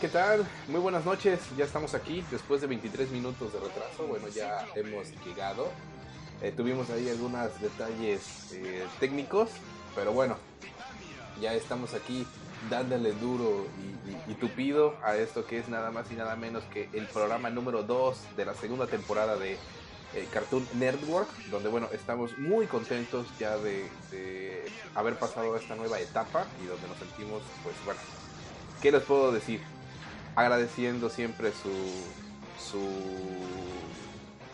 ¿Qué tal? Muy buenas noches. Ya estamos aquí después de 23 minutos de retraso. Bueno, ya hemos llegado. Eh, tuvimos ahí algunos detalles eh, técnicos, pero bueno, ya estamos aquí dándole duro y tupido a esto que es nada más y nada menos que el programa número 2 de la segunda temporada de eh, Cartoon Network, donde bueno, estamos muy contentos ya de, de haber pasado esta nueva etapa y donde nos sentimos, pues bueno, ¿qué les puedo decir? Agradeciendo siempre su, su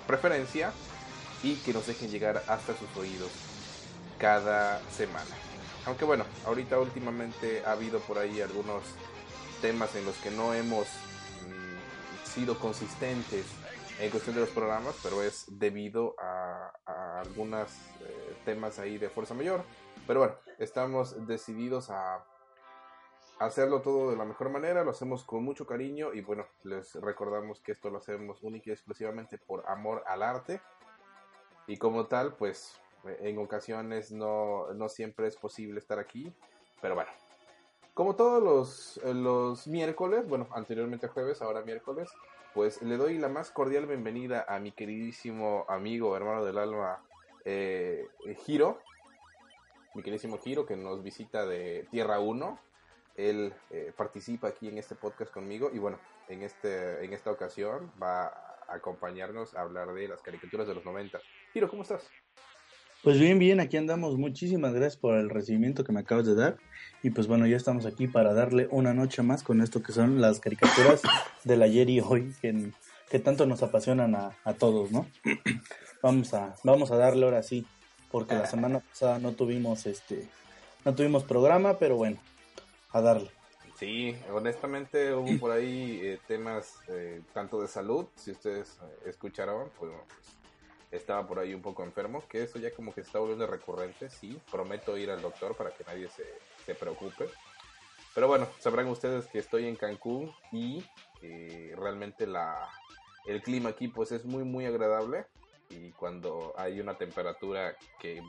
preferencia y que nos dejen llegar hasta sus oídos cada semana. Aunque bueno, ahorita últimamente ha habido por ahí algunos temas en los que no hemos mm, sido consistentes en cuestión de los programas, pero es debido a, a algunos temas ahí de fuerza mayor. Pero bueno, estamos decididos a hacerlo todo de la mejor manera, lo hacemos con mucho cariño y bueno, les recordamos que esto lo hacemos única y exclusivamente por amor al arte y como tal, pues en ocasiones no, no siempre es posible estar aquí, pero bueno. Como todos los, los miércoles, bueno, anteriormente jueves, ahora miércoles, pues le doy la más cordial bienvenida a mi queridísimo amigo, hermano del alma, eh, Giro, mi queridísimo Giro, que nos visita de Tierra 1. Él eh, participa aquí en este podcast conmigo y bueno, en, este, en esta ocasión va a acompañarnos a hablar de las caricaturas de los 90. Giro, ¿cómo estás? Pues bien, bien, aquí andamos. Muchísimas gracias por el recibimiento que me acabas de dar. Y pues bueno, ya estamos aquí para darle una noche más con esto que son las caricaturas del ayer y hoy, que, que tanto nos apasionan a, a todos, ¿no? vamos a, vamos a darle ahora sí, porque la semana pasada no tuvimos este, no tuvimos programa, pero bueno, a darle. Sí, honestamente hubo por ahí eh, temas eh, tanto de salud, si ustedes eh, escucharon, pues, estaba por ahí un poco enfermo, que eso ya como que está volviendo recurrente, sí, prometo ir al doctor para que nadie se, se preocupe. Pero bueno, sabrán ustedes que estoy en Cancún y eh, realmente la, el clima aquí pues es muy muy agradable y cuando hay una temperatura que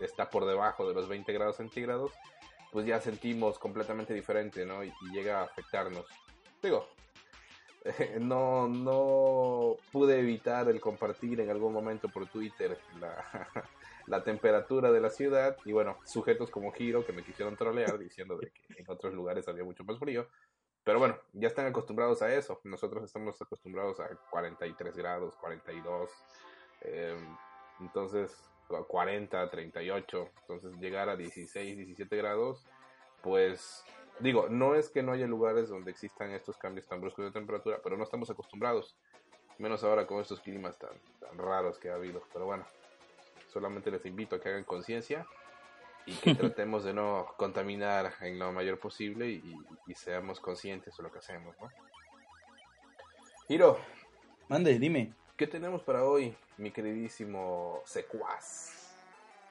está por debajo de los 20 grados centígrados, pues ya sentimos completamente diferente, ¿no? Y, y llega a afectarnos. Digo, no, no pude evitar el compartir en algún momento por Twitter la, temperatura de la ciudad y bueno, sujetos como Giro que me quisieron trolear diciendo de que en otros lugares había mucho más frío. Pero bueno, ya están acostumbrados a eso. Nosotros estamos acostumbrados a 43 grados, 42. Eh, entonces, 40, 38, entonces llegar a 16, 17 grados, pues digo, no es que no haya lugares donde existan estos cambios tan bruscos de temperatura, pero no estamos acostumbrados, menos ahora con estos climas tan, tan raros que ha habido, pero bueno, solamente les invito a que hagan conciencia y que tratemos de no contaminar en lo mayor posible y, y seamos conscientes de lo que hacemos, ¿no? Hiro, Mande, dime. ¿Qué tenemos para hoy, mi queridísimo secuaz?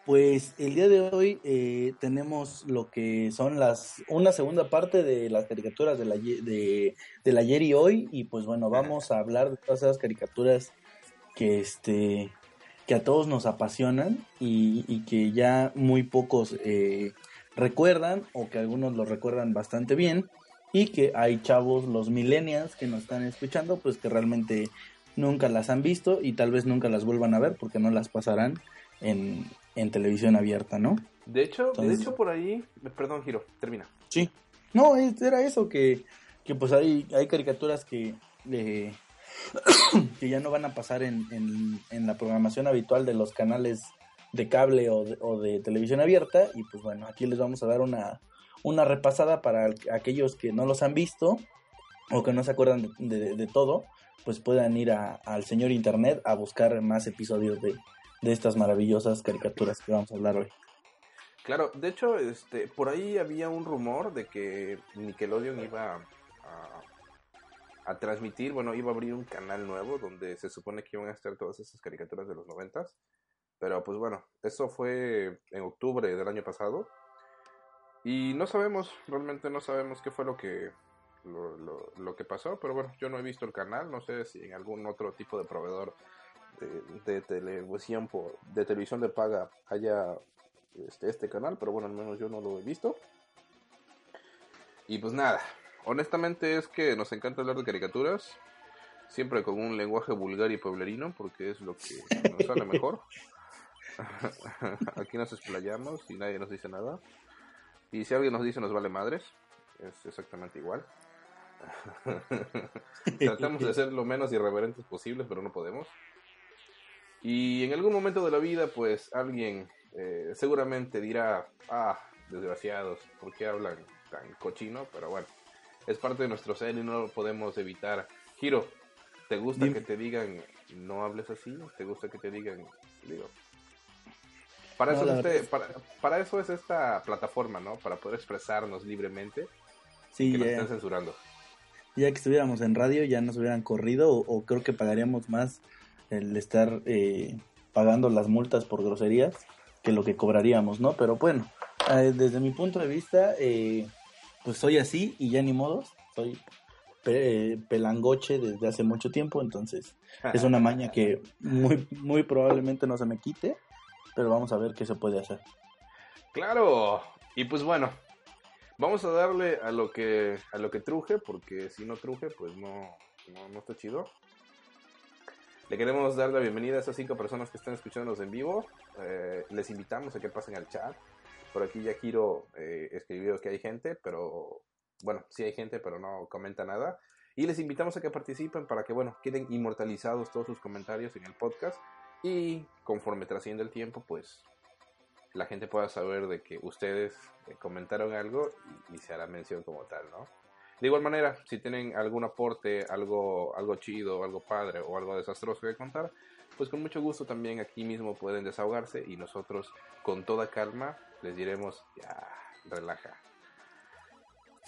Pues el día de hoy eh, tenemos lo que son las una segunda parte de las caricaturas de la, ye- de, del ayer y hoy y pues bueno vamos a hablar de todas esas caricaturas que este que a todos nos apasionan y, y que ya muy pocos eh, recuerdan o que algunos lo recuerdan bastante bien y que hay chavos los millennials que nos están escuchando pues que realmente nunca las han visto y tal vez nunca las vuelvan a ver porque no las pasarán en, en televisión abierta, ¿no? De hecho, de hecho por ahí, perdón, Giro, termina. Sí. No, era eso, que, que pues hay, hay caricaturas que, eh, que ya no van a pasar en, en, en la programación habitual de los canales de cable o de, o de televisión abierta. Y pues bueno, aquí les vamos a dar una, una repasada para el- aquellos que no los han visto o que no se acuerdan de, de- de todo, pues puedan ir al señor internet a buscar más episodios de, de estas maravillosas caricaturas que vamos a hablar hoy. Claro, de hecho, este, por ahí había un rumor de que Nickelodeon iba a, a transmitir, bueno, iba a abrir un canal nuevo donde se supone que iban a estar todas esas caricaturas de los noventas. Pero pues bueno, eso fue en octubre del año pasado. Y no sabemos, realmente no sabemos qué fue lo que lo, lo- lo que pasó, pero bueno, yo no he visto el canal, no sé si en algún otro tipo de proveedor de, de televisión por, de televisión de paga haya este, este canal, pero bueno, al menos yo no lo he visto. Y pues nada, honestamente es que nos encanta hablar de caricaturas, siempre con un lenguaje vulgar y pueblerino, porque es lo que nos sale mejor. Aquí nos explayamos y nadie nos dice nada. Y si alguien nos dice nos vale madres, es exactamente igual. Tratamos de ser lo menos irreverentes posibles, pero no podemos. Y en algún momento de la vida, pues alguien eh, seguramente dirá, ah, desgraciados, ¿por qué hablan tan cochino? Pero bueno, es parte de nuestro ser y no lo podemos evitar. Giro, ¿te gusta Dime. que te digan no hables así? ¿Te gusta que te digan, digo? Para No, eso, este- para, para eso es esta plataforma, ¿no? Para poder expresarnos libremente Sí, que nos ya. estén censurando. Ya que estuviéramos en radio ya nos hubieran corrido o, o creo que pagaríamos más el estar eh, pagando las multas por groserías que lo que cobraríamos, ¿no? Pero bueno, eh, desde mi punto de vista, eh, pues soy así y ya ni modos, soy pe- eh, pelangoche desde hace mucho tiempo, entonces es una maña que muy, muy probablemente no se me quite, pero vamos a ver qué se puede hacer. Claro, y pues bueno, vamos a darle a lo que a lo que truje, porque si no truje, pues no, no, no está chido. Le queremos dar la bienvenida a esas cinco personas que están escuchándonos en vivo. Eh, les invitamos a que pasen al chat. Por aquí ya Kiro eh, escribió que hay gente, pero bueno, sí hay gente, pero no comenta nada. Y les invitamos a que participen para que, bueno, queden inmortalizados todos sus comentarios en el podcast. Y conforme trasciende el tiempo, pues la gente pueda saber de que ustedes eh, comentaron algo y, y se hará mención como tal, ¿no? De igual manera, si tienen algún aporte, algo, algo chido, algo padre o algo desastroso que contar, pues con mucho gusto también aquí mismo pueden desahogarse y nosotros con toda calma les diremos, ya, relaja.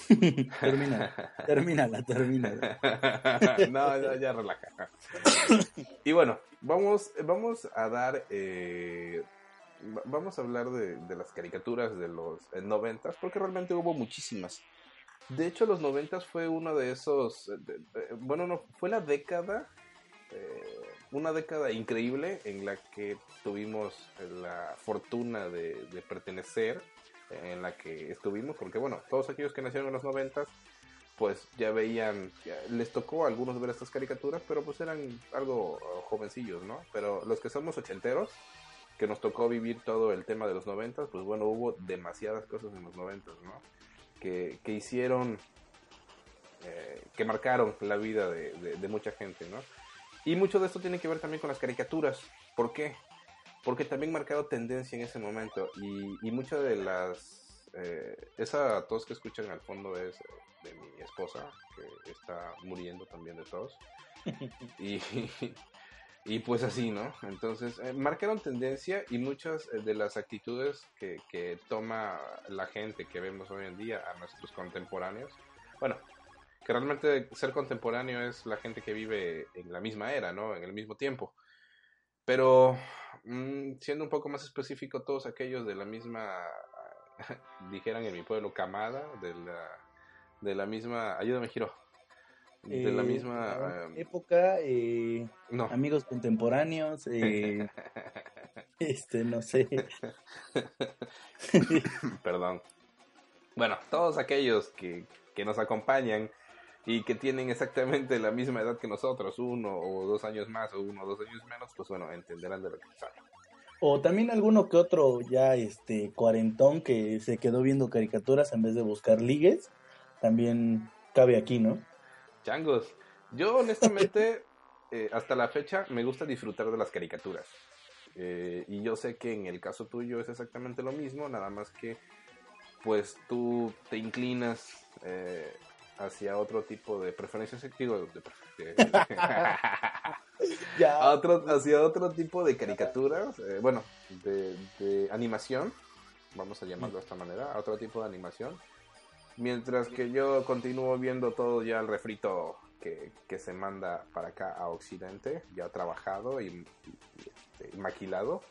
termina, termínala, termínala. no, ya, ya relaja. y bueno, vamos, vamos a dar, eh, vamos a hablar de, de las caricaturas de los eh, noventas, porque realmente hubo muchísimas. De hecho, los noventas fue uno de esos, eh, bueno, no, fue la década, eh, una década increíble en la que tuvimos la fortuna de, pertenecer, en la que estuvimos, porque bueno, todos aquellos que nacieron en los noventas, pues ya veían, les tocó a algunos ver estas caricaturas, pero pues eran algo uh, jovencillos, ¿no? Pero los que somos ochenteros, que nos tocó vivir todo el tema de los noventas, pues bueno, hubo demasiadas cosas en los noventas, ¿no? Que, que hicieron, eh, que marcaron la vida de, de- de mucha gente, ¿no? Y mucho de esto tiene que ver también con las caricaturas. ¿Por qué? porque también marcaron tendencia en ese momento y, y muchas de las... eh, esa tos que escuchan al fondo es de mi esposa, que está muriendo también de tos. y, y pues así, ¿no? Entonces, eh, marcaron tendencia y muchas eh, de las actitudes que, que toma la gente que vemos hoy en día a nuestros contemporáneos, bueno, que realmente ser contemporáneo es la gente que vive en la misma era, ¿no? En el mismo tiempo. Pero mm, siendo un poco más específico, todos aquellos de la misma, dijeran en mi pueblo, camada, de la, de la misma, ayúdame, Giro, de la Eh, misma... ah, eh, época, eh, no, amigos contemporáneos, eh, este, no sé. perdón. Bueno, todos aquellos que, que nos acompañan y que tienen exactamente la misma edad que nosotros, uno o dos años más o uno o dos años menos, pues bueno, entenderán de lo que hablo. O también alguno que otro ya este cuarentón que se quedó viendo caricaturas en vez de buscar ligues, también cabe aquí, ¿no? Changos, yo honestamente, eh, hasta la fecha, me gusta disfrutar de las caricaturas. Eh, y yo sé que en el caso tuyo es exactamente lo mismo, nada más que pues tú te inclinas eh, hacia otro tipo de preferencias digo, de Ya. otro, hacia otro tipo de caricaturas, eh, bueno, de, de animación, vamos a llamarlo de esta manera, a otro tipo de animación. Mientras que yo continúo viendo todo ya el refrito que, que se manda para acá a Occidente, ya trabajado y, y- y, este, y maquilado,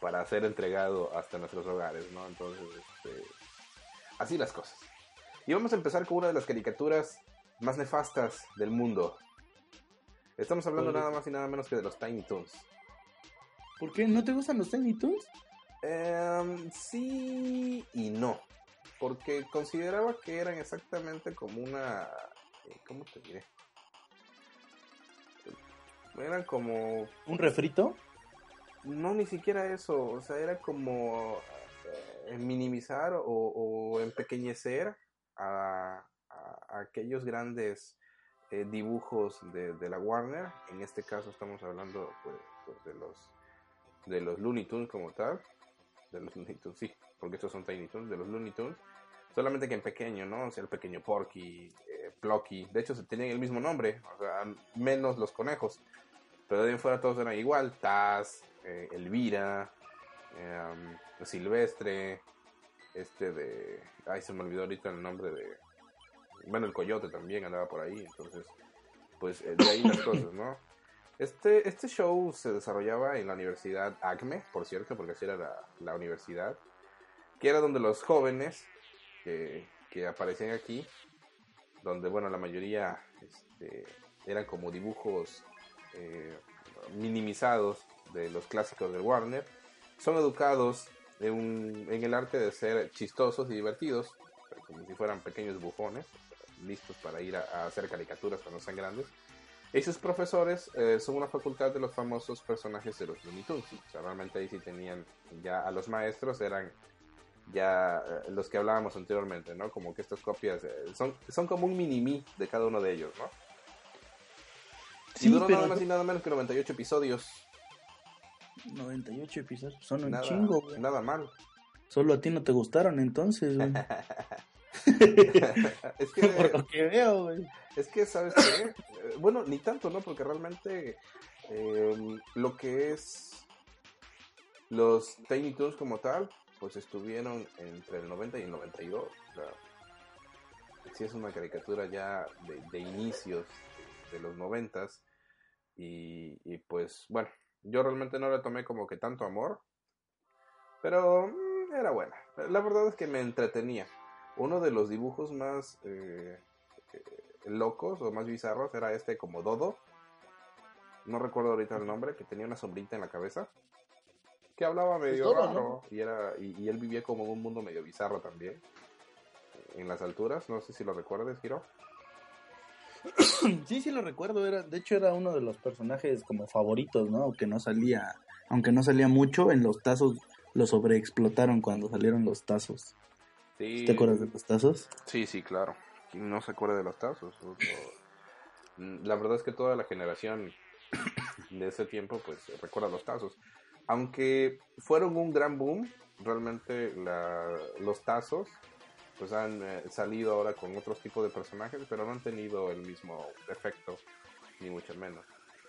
para ser entregado hasta nuestros hogares, ¿no? Entonces, este, así las cosas. Y vamos a empezar con una de las caricaturas más nefastas del mundo. Estamos hablando nada más y nada menos que de los Tiny Toons. ¿Por qué? ¿No te gustan los Tiny Toons? Em, sí y no. Porque consideraba que eran exactamente como una... eh, ¿Cómo te diré? Eran como... ¿Un refrito? No, ni siquiera eso. O sea, era como eh, minimizar o, o empequeñecer a, a- a aquellos grandes eh, dibujos de, de la Warner. En este caso estamos hablando pues, pues, de los de los Looney Tunes como tal. De los Looney Tunes, sí, porque estos son Tiny Toons, de los Looney Tunes. Solamente que en pequeño, ¿no? O sea, el pequeño Porky, eh, Plucky. De hecho, se tenían el mismo nombre, o sea, menos los conejos. Pero de ahí en fuera todos eran igual. Taz, eh, Elvira, eh, Silvestre, este de... Ay, se me olvidó ahorita el nombre de... Bueno, el Coyote también andaba por ahí, entonces... Pues eh, de ahí las cosas, ¿no? Este, este show se desarrollaba en la Universidad ACME, por cierto, porque así era la, la universidad, que era donde los jóvenes que, que aparecían aquí, donde, bueno, la mayoría este, eran como dibujos eh, minimizados de los clásicos de Warner, son educados en, un- en el arte de ser chistosos y divertidos, como si fueran pequeños bufones, listos para ir a, a hacer caricaturas cuando sean grandes. Y sus profesores eh, son una facultad de los famosos personajes de los Looney Tunes. O sea, realmente ahí sí tenían ya a los maestros, eran ya eh, los que hablábamos anteriormente, ¿no? Como que estas copias eh, son, son como un mini-me de cada uno de ellos, ¿no? Sí, y duró pero nada más y nada menos que 98 episodios. 98 episodios, son un chingo, güey. nada mal. Solo a ti no te gustaron entonces, güey. es que Por lo que veo, güey. Es que, ¿sabes qué? Eh, bueno, ni tanto, ¿no? Porque realmente eh, lo que es los Tiny Toons como tal, pues estuvieron entre el 90 y el 92. O sea, sí es una caricatura ya de, inicios de los 90 y, y pues, bueno, yo realmente no le tomé como que tanto amor, pero mm, era buena. La verdad es que me entretenía. Uno de los dibujos más... eh, locos o más bizarros era este como Dodo. No recuerdo ahorita el nombre, que tenía una sombrita en la cabeza. Que hablaba medio Dodo, raro. ¿no? Y, era, y, y él vivía como en un mundo medio bizarro también. En las alturas. No sé si lo recuerdas, Giro. Sí, sí lo recuerdo, era, de hecho era uno de los personajes como favoritos, ¿no? Aunque no salía, aunque no salía mucho, en los tazos lo sobreexplotaron cuando salieron los tazos. Sí. ¿Te acuerdas de los tazos? Sí, sí, claro. ¿Quién no se acuerda de los tazos? O- La verdad es que toda la generación de ese tiempo, pues, recuerda los tazos. Aunque fueron un gran boom, realmente la- los tazos pues han eh, salido ahora con otros tipos de personajes, pero no han tenido el mismo efecto, ni mucho menos.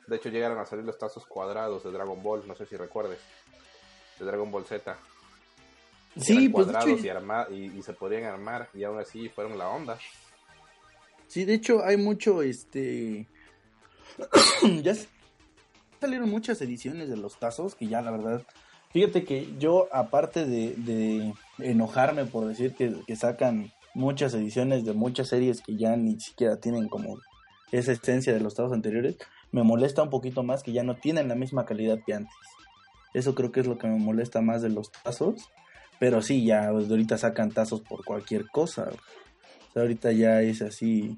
De hecho, llegaron a salir los tazos cuadrados de Dragon Ball, no sé si recuerdes, de Dragon Ball Z. Sí, pues cuadrados hecho, y, arma- y, y se podían armar, y aún así fueron la onda. sí, de hecho hay mucho, este, ya salieron muchas ediciones de los tazos que ya la verdad, fíjate que yo aparte de, enojarme por decir que, sacan muchas ediciones de muchas series que ya ni siquiera tienen como esa esencia de los tazos anteriores, me molesta un poquito más que ya no tienen la misma calidad que antes. Eso creo que es lo que me molesta más de los tazos. Pero sí, ya ahorita sacan tazos por cualquier cosa. Ahorita ya es así.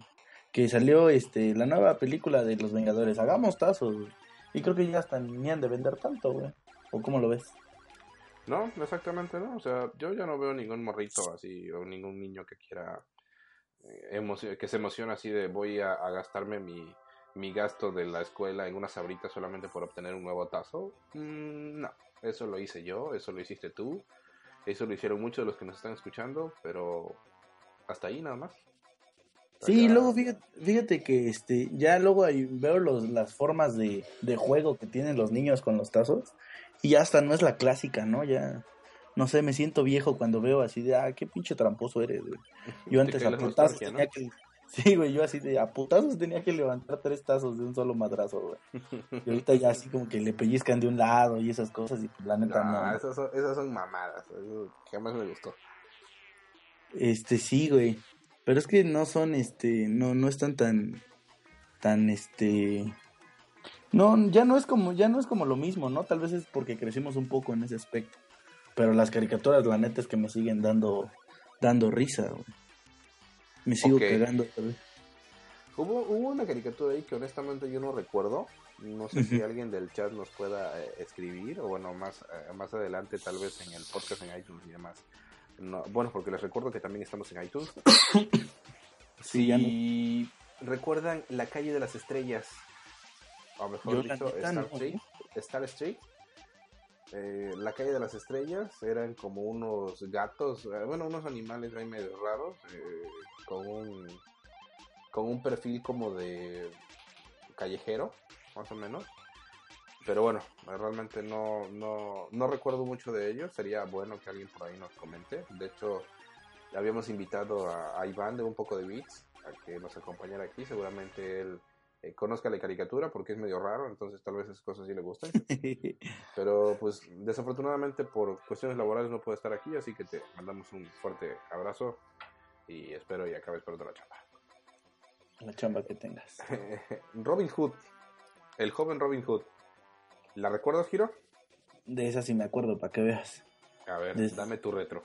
Que salió este la nueva película de los Vengadores. Hagamos tazos. Y creo que ya hasta ni han de vender tanto, güey. ¿O cómo lo ves? No, exactamente no. O sea, yo ya no veo ningún morrito así o ningún niño que quiera eh, que se emociona así de voy a, gastarme mi, mi gasto de la escuela en unas sabritas solamente por obtener un nuevo tazo. Mm, no, eso lo hice yo, eso lo hiciste tú, eso lo hicieron muchos de los que nos están escuchando, pero hasta ahí nada más. Sí, luego fíjate, fíjate que este ya luego ahí veo los, las formas de, de juego que tienen los niños con los tazos. Y ya hasta no es la clásica, ¿no? Ya, no sé, me siento viejo cuando veo así de, ah, qué pinche tramposo eres, güey. Yo Te antes a putazos ¿no? tenía que... Sí, güey, yo así de, a putazos tenía que levantar tres tazos de un solo madrazo, güey. Y ahorita ya así como que le pellizcan de un lado y esas cosas y pues, la neta no. Nah, esas, son, esas son mamadas, eso jamás me gustó. Este, sí, güey. Pero es que no son, este, no, no están tan, tan, este... No, ya no es como, ya no es como lo mismo, ¿no? Tal vez es porque crecimos un poco en ese aspecto. Pero las caricaturas, la neta es que me siguen dando, dando risa, güey. Me sigo Ok. cagando. tal vez. Hubo, hubo una caricatura ahí que honestamente yo no recuerdo. No sé si alguien del chat nos pueda eh, escribir o bueno, más, eh, más adelante tal vez en el podcast en iTunes y demás. No, bueno, porque les recuerdo que también estamos en iTunes. Sí, no. Recuerdan La Calle de las Estrellas. O mejor Yo, dicho, Star. Street. Star Street. Eh, la Calle de las Estrellas eran como unos gatos, eh, bueno, unos animales ahí medio raros, eh, con un con un perfil como de callejero, más o menos. Pero bueno, realmente no, no, no recuerdo mucho de ellos. Sería bueno que alguien por ahí nos comente. De hecho, habíamos invitado a, a Iván de Un poco de Beats a que nos acompañara aquí. Seguramente él eh, conozca la caricatura porque es medio raro, entonces tal vez esas cosas sí le gusten. Pero pues desafortunadamente por cuestiones laborales no puede estar aquí, así que te mandamos un fuerte abrazo y espero y acabes pronto la chamba. la chamba que tengas. Robin Hood, el joven Robin Hood. ¿La recuerdas, Giro? De esa sí me acuerdo, para que veas. A ver, dame tu retro.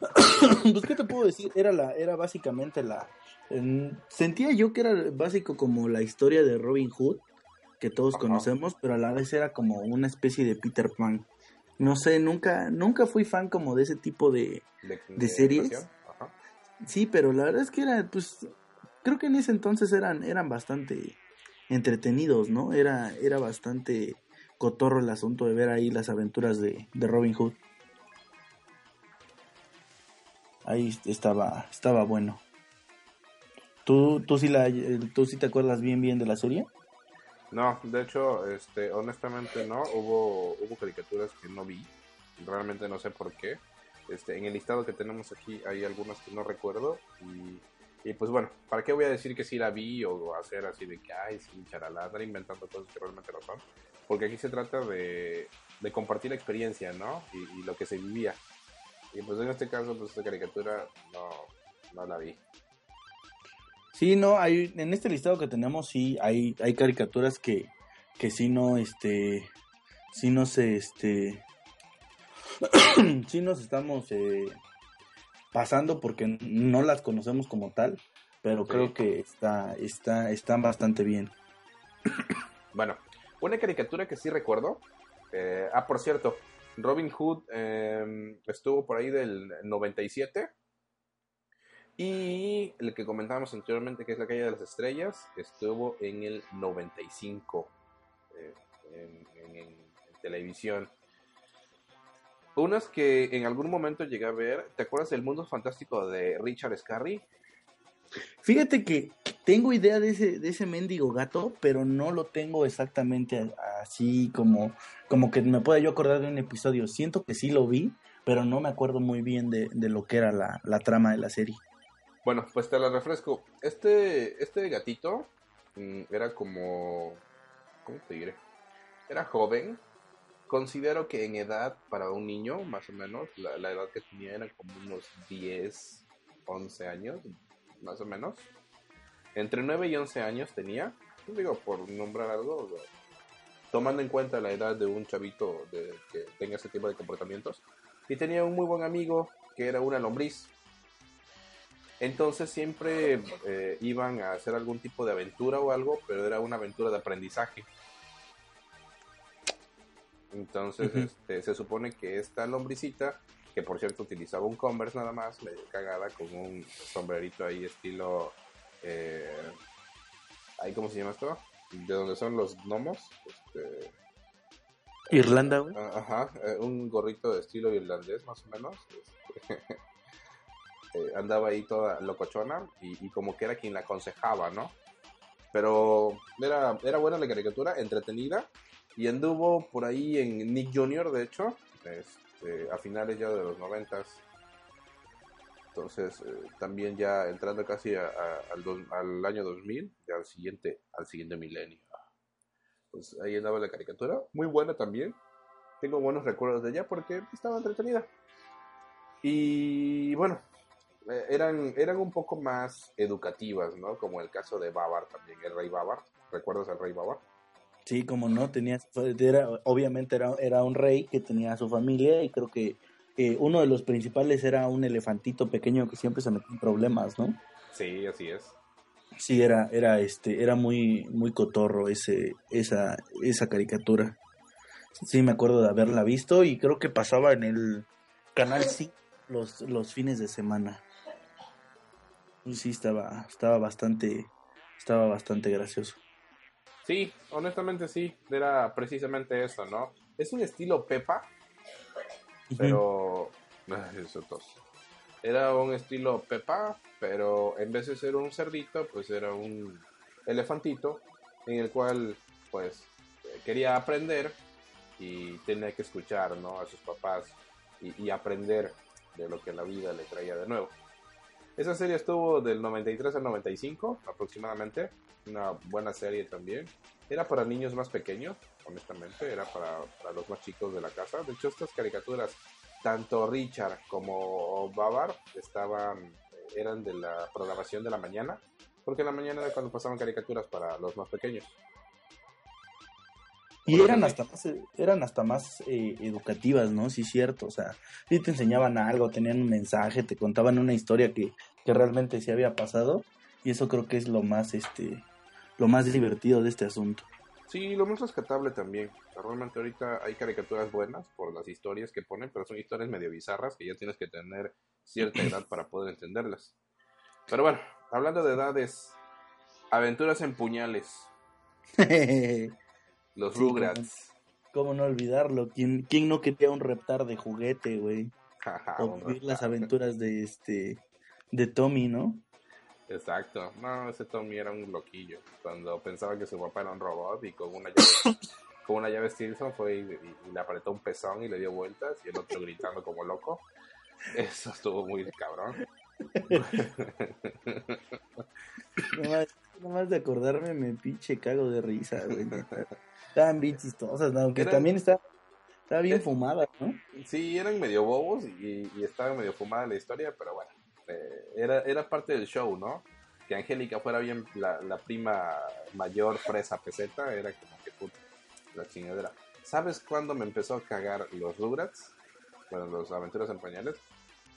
pues qué te puedo decir era la era básicamente la en- sentía yo que era básico como la historia de Robin Hood que todos Ajá. conocemos pero a la vez era como una especie de Peter Pan no sé nunca nunca fui fan como de ese tipo de ¿De, ¿De series? Ajá. sí pero la verdad es que era pues creo que en ese entonces eran eran bastante entretenidos no era era bastante cotorro el asunto de ver ahí las aventuras de, Robin Hood ahí estaba estaba bueno tú tú sí la tú sí te acuerdas bien bien de la serie No, de hecho, este, honestamente no. Hubo, hubo caricaturas que no vi. Realmente no sé por qué. Este, en el listado que tenemos aquí hay algunas que no recuerdo. Y, y pues bueno, ¿para qué voy a decir que sí la vi o hacer así de que, ay, sí, charalá, andar inventando cosas que realmente no son? Porque aquí se trata de, de compartir la experiencia, ¿no? Y, lo que se vivía. Y pues en este caso, pues esta caricatura no, no la vi. Sí, no, hay, en este listado que tenemos sí hay, hay caricaturas que, que sí no, este, sí no se, este, sí nos estamos eh, pasando porque no las conocemos como tal, pero creo que está, está, están bastante bien. Bueno, una caricatura que sí recuerdo. eh, ah, por cierto, Robin Hood eh, estuvo por ahí del 97. Y el que comentábamos anteriormente, que es La Calle de las Estrellas, estuvo en el 95. eh, en, en- en televisión. Unas que en algún momento llegué a ver, ¿te acuerdas del mundo fantástico de Richard Scarry? Fíjate que tengo idea de ese, de ese mendigo gato, pero no lo tengo exactamente así como, como que me pueda yo acordar de un episodio. Siento que sí lo vi, pero no me acuerdo muy bien de, de lo que era la, la, trama de la serie. Bueno, pues te la refresco. Este, este gatito mmm, era como... ¿Cómo te diré? Era joven. Considero que en edad para un niño, más o menos, la, edad que tenía era como unos 10, 11 años, más o menos. Entre 9 y 11 años tenía, digo, por nombrar algo, tomando en cuenta la edad de un chavito de, que tenga ese tipo de comportamientos. Y tenía un muy buen amigo que era una lombriz. Entonces siempre eh, iban a hacer algún tipo de aventura o algo, pero era una aventura de aprendizaje. Entonces uh -huh. este, se supone que esta lombricita que por cierto utilizaba un Converse nada más, medio cagada, con un sombrerito ahí estilo... Eh, ahí ¿Cómo se llama esto? De donde son los gnomos. Este, Irlanda, güey. Uh, ajá, eh, un gorrito de estilo irlandés más o menos. Este, eh, andaba ahí toda locochona y, y, como que era quien la aconsejaba, ¿no? Pero era, era buena la caricatura, entretenida. Y anduvo por ahí en Nick Jr., de hecho. Este, a finales ya de los noventas. Entonces, eh, también ya entrando casi al, año 2000, ya al siguiente, al siguiente milenio. Pues ahí andaba la caricatura, muy buena también. Tengo buenos recuerdos de ella porque estaba entretenida. Y bueno, eh, eran, eran un poco más educativas, ¿no? Como el caso de Babar también, el rey Babar. ¿Recuerdas al rey Babar? Sí, como no, tenía, era, obviamente era, era un rey que tenía a su familia y creo que eh, uno de los principales era un elefantito pequeño que siempre se metía en problemas, ¿no? Sí, así es. Sí, era, era, este, era muy, muy cotorro ese, esa, esa caricatura. Sí, me acuerdo de haberla visto y creo que pasaba en el canal sí los, los fines de semana. Sí, estaba, estaba bastante, estaba bastante gracioso. Sí, honestamente sí, era precisamente eso, ¿no? Es un estilo Pepa, pero... Eso tos. Era un estilo Pepa, pero en vez de ser un cerdito, pues era un elefantito en el cual, pues, quería aprender y tenía que escuchar, ¿no? A sus papás y, y aprender de lo que la vida le traía de nuevo. Esa serie estuvo del 93 al 95 aproximadamente. Una buena serie también. Era para niños más pequeños, honestamente. Era para, los más chicos de la casa. De hecho, estas caricaturas, tanto Richard como Babar, estaban, eran de la programación de la mañana. Porque en la mañana era cuando pasaban caricaturas para los más pequeños. Y eran hasta más, eran hasta más eh, educativas, ¿no? Sí, cierto. O sea, sí te enseñaban algo, tenían un mensaje, te contaban una historia que, que realmente sí había pasado. Y eso creo que es lo más, este, lo más divertido de este asunto. Sí, lo más rescatable también. Realmente ahorita hay caricaturas buenas por las historias que ponen, pero son historias medio bizarras que ya tienes que tener cierta edad para poder entenderlas. Pero bueno, hablando de edades, aventuras en puñales. Los sí, Rugrats. ¿cómo, ¿Cómo, no olvidarlo? ¿Quién, ¿Quién, no quería un reptar de juguete, güey? o vivir las aventuras de este de Tommy, ¿no? Exacto. No, ese Tommy era un loquillo. Cuando pensaba que su papá era un robot y con una llave, con una llave Stilson fue y, y, y, le apretó un pezón y le dio vueltas y el otro gritando como loco. Eso estuvo muy cabrón. nomás, nomás de acordarme me pinche cago de risa, güey. Estaban bien chistosas, ¿no? aunque eran, también está, está bien fumada, ¿no? Sí, eran medio bobos y, y estaba medio fumada la historia, pero bueno, eh, era, era parte del show, ¿no? Que Angélica fuera bien la, la, prima mayor fresa peseta, era como que puta, la chingadera. ¿Sabes cuándo me empezó a cagar los Rugrats? Bueno, los aventuras en pañales.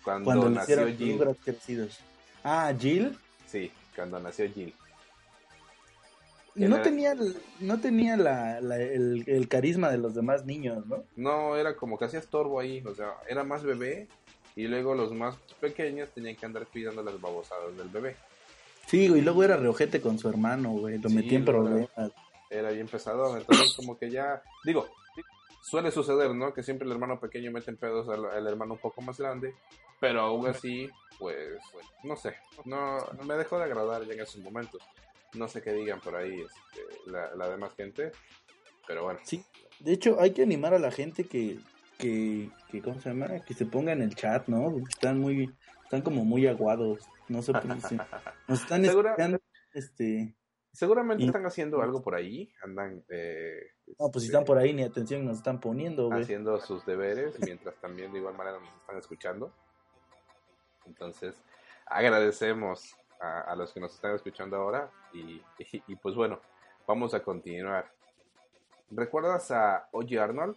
Cuando, cuando nació Jill. Crecidos. Ah, Jill. Sí, cuando nació Jill. No tenía, no tenía la, la, el, el, carisma de los demás niños, ¿no? No, era como que hacía estorbo ahí, o sea, era más bebé y luego los más pequeños tenían que andar cuidando las babosadas del bebé. Sí, y luego era reojete con su hermano, güey, lo sí, metía en problemas. Era, era bien pesado, entonces como que ya, digo, suele suceder, ¿no? Que siempre el hermano pequeño mete en pedos al, al hermano un poco más grande, pero aún así, pues, no sé, no me dejó de agradar ya en esos momentos. No sé qué digan por ahí este, la, la demás gente, pero bueno. Sí, de hecho hay que animar a la gente que, que, que ¿cómo se llama? Que se ponga en el chat, ¿no? Están muy, están como muy aguados, no sé por qué. Nos están escuchando, este... Seguramente Y- están haciendo algo por ahí, andan eh, No, pues si este, están por ahí, ni atención nos están poniendo, güey. haciendo sus deberes, mientras también de igual manera nos están escuchando. Entonces, agradecemos a, los que nos están escuchando ahora y, pues bueno, vamos a continuar. ¿Recuerdas a Oye Arnold?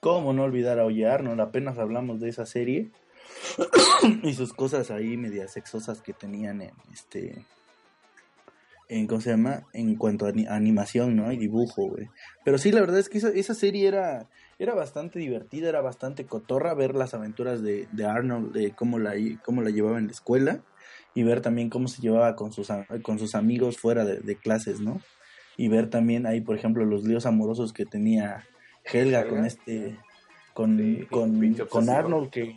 ¿Cómo no olvidar a Oye Arnold? Apenas hablamos de esa serie y sus cosas ahí medias sexosas que tenían en este en cómo se llama en cuanto a ani- animación no y dibujo pero sí la verdad es que esa, serie era era bastante divertida era bastante cotorra ver las aventuras de, de Arnold de cómo la cómo la llevaba en la escuela y ver también cómo se llevaba con sus con sus amigos fuera de, de clases no y ver también ahí por ejemplo los líos amorosos que tenía Helga, Helga. con este con, Sí, con, con. Arnold que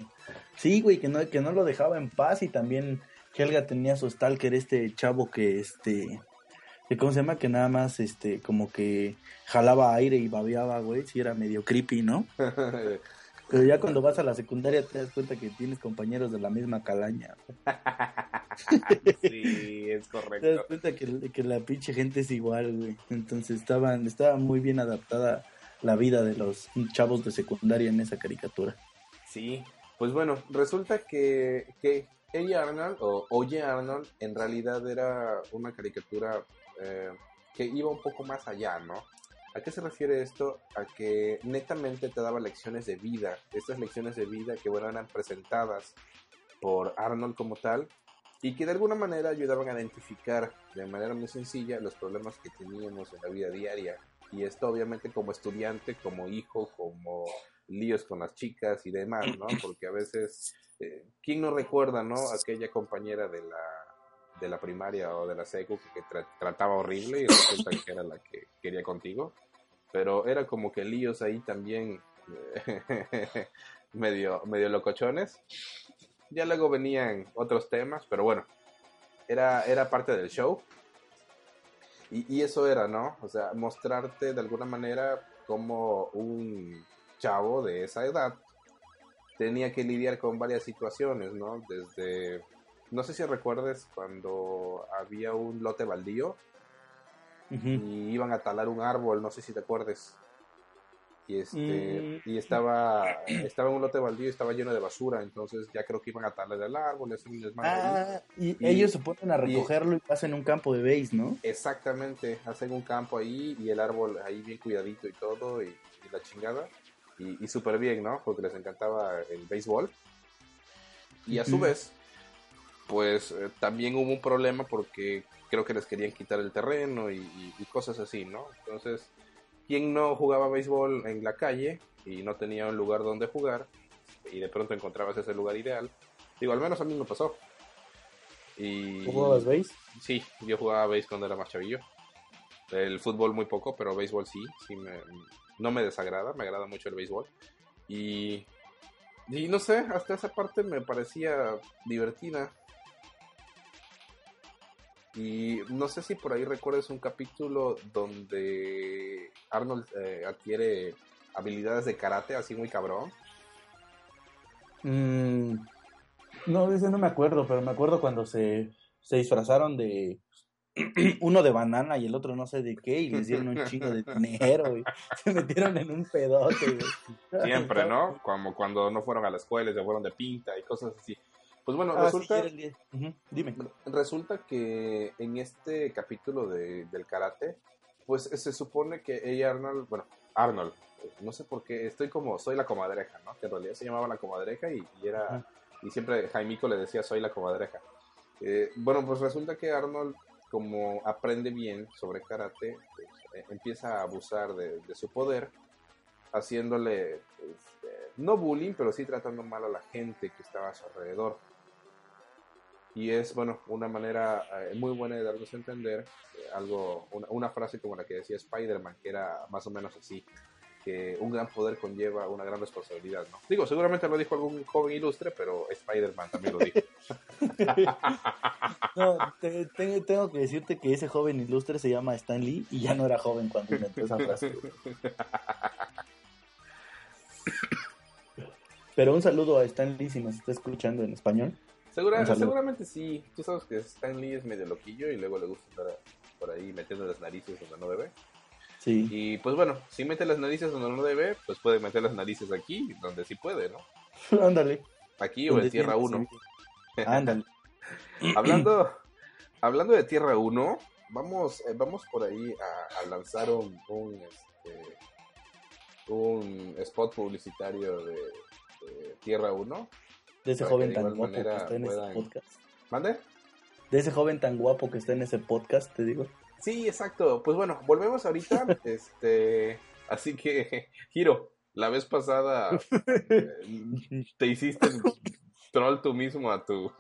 sí güey que no que no lo dejaba en paz y también Helga tenía su stalker este chavo que este que cómo se llama que nada más este como que jalaba aire y babeaba güey sí era medio creepy no pero ya cuando vas a la secundaria te das cuenta que tienes compañeros de la misma calaña sí, es te das correcto. cuenta que, que la pinche gente es igual güey entonces estaban estaba muy bien adaptada la vida de los chavos de secundaria en esa caricatura Sí, pues bueno, resulta que, que Ella Arnold o Oye Arnold en realidad era una caricatura eh, que iba un poco más allá, ¿no? ¿A qué se refiere esto? A que netamente te daba lecciones de vida. Estas lecciones de vida que bueno, eran presentadas por Arnold como tal y que de alguna manera ayudaban a identificar de manera muy sencilla los problemas que teníamos en la vida diaria. Y esto obviamente como estudiante, como hijo, como líos con las chicas y demás, ¿no? Porque a veces, eh, ¿quién no recuerda, ¿no? Aquella compañera de la, de la primaria o de la secu que tra- trataba horrible y resulta que era la que quería contigo. Pero era como que líos ahí también eh, medio, medio locochones. Ya luego venían otros temas, pero bueno, era, era parte del show. Y, eso era, ¿no? O sea, mostrarte de alguna manera como un chavo de esa edad tenía que lidiar con varias situaciones, ¿no? Desde, no sé si recuerdes cuando había un lote baldío Ujú. y iban a talar un árbol, no sé si te acuerdes. Y este, Mm. y estaba, estaba en un lote baldío y estaba lleno de basura, entonces ya creo que iban a talar el árbol, y hacer un desmadre. Ah, y, Y- ellos se ponen a y- recogerlo y, pasan un campo de base, ¿no? Exactamente, hacen un campo ahí y el árbol ahí bien cuidadito y todo y, y la chingada. Y, y súper bien, ¿no? Porque les encantaba el béisbol. Y a su Ujú. vez, pues eh, también hubo un problema porque creo que les querían quitar el terreno y, y- y cosas así, ¿no? Entonces, ¿quién no jugaba béisbol en la calle y no tenía un lugar donde jugar? Y de pronto encontrabas ese lugar ideal. Digo, al menos a mí me pasó. Y... ¿Tú jugabas base? Sí, yo jugaba béis cuando era más chavillo. El fútbol muy poco, pero béisbol sí, sí me, no me desagrada, me agrada mucho el béisbol. Y, y no sé, hasta esa parte me parecía divertida. Y no sé si por ahí recuerdas un capítulo donde Arnold eh, adquiere habilidades de karate así muy cabrón. Mm, no, ese no me acuerdo, pero me acuerdo cuando se, se disfrazaron de uno de banana y el otro no sé de qué y les dieron un chingo de dinero y se metieron en un pedote. güey. Siempre, ¿no? Como cuando no fueron a la escuela y se fueron de pinta y cosas así. Pues bueno, Ah, resulta... Dime. Resulta que en este capítulo de, del karate, pues se supone que ella Arnold, bueno, Arnold, no sé por qué, estoy como, soy la comadreja, ¿no? Que en realidad se llamaba la comadreja y, y era, y siempre Jaimico le decía soy la comadreja. Eh, bueno, pues resulta que Arnold, como aprende bien sobre karate, pues, eh, empieza a abusar de, de su poder, haciéndole, pues, eh, no bullying, pero sí tratando mal a la gente que estaba a su alrededor. Y es, bueno, una manera eh, muy buena de darnos a entender eh, algo, una, una frase como la que decía Spider-Man, que era más o menos así. que un gran poder conlleva una gran responsabilidad, ¿no? Digo, seguramente lo dijo algún joven ilustre, pero Spider-Man también lo dijo. no, te, tengo que decirte que ese joven ilustre se llama Stan Lee y ya no era joven cuando inventó esa frase. Pero un saludo a Stan Lee si nos está escuchando en español. Seguramente sí. Tú sabes que Stan Lee es medio loquillo y luego le gusta estar por ahí metiendo las narices donde no debe. Sí. Y pues bueno, si mete las narices donde no debe, pues puede meter las narices aquí, donde sí puede, ¿no? Ándale. Aquí o en Tierra 1. Ándale. hablando, hablando de Tierra 1, vamos, eh, vamos por ahí a, lanzar un, un, este, un spot publicitario de, Tierra 1. De ese joven tan guapo que está en ese podcast. ¿Mande? De ese joven tan guapo que está en ese podcast, te digo. Sí, exacto. Pues bueno, volvemos ahorita. este, así que, Giro, la vez pasada te hiciste troll tú mismo a tu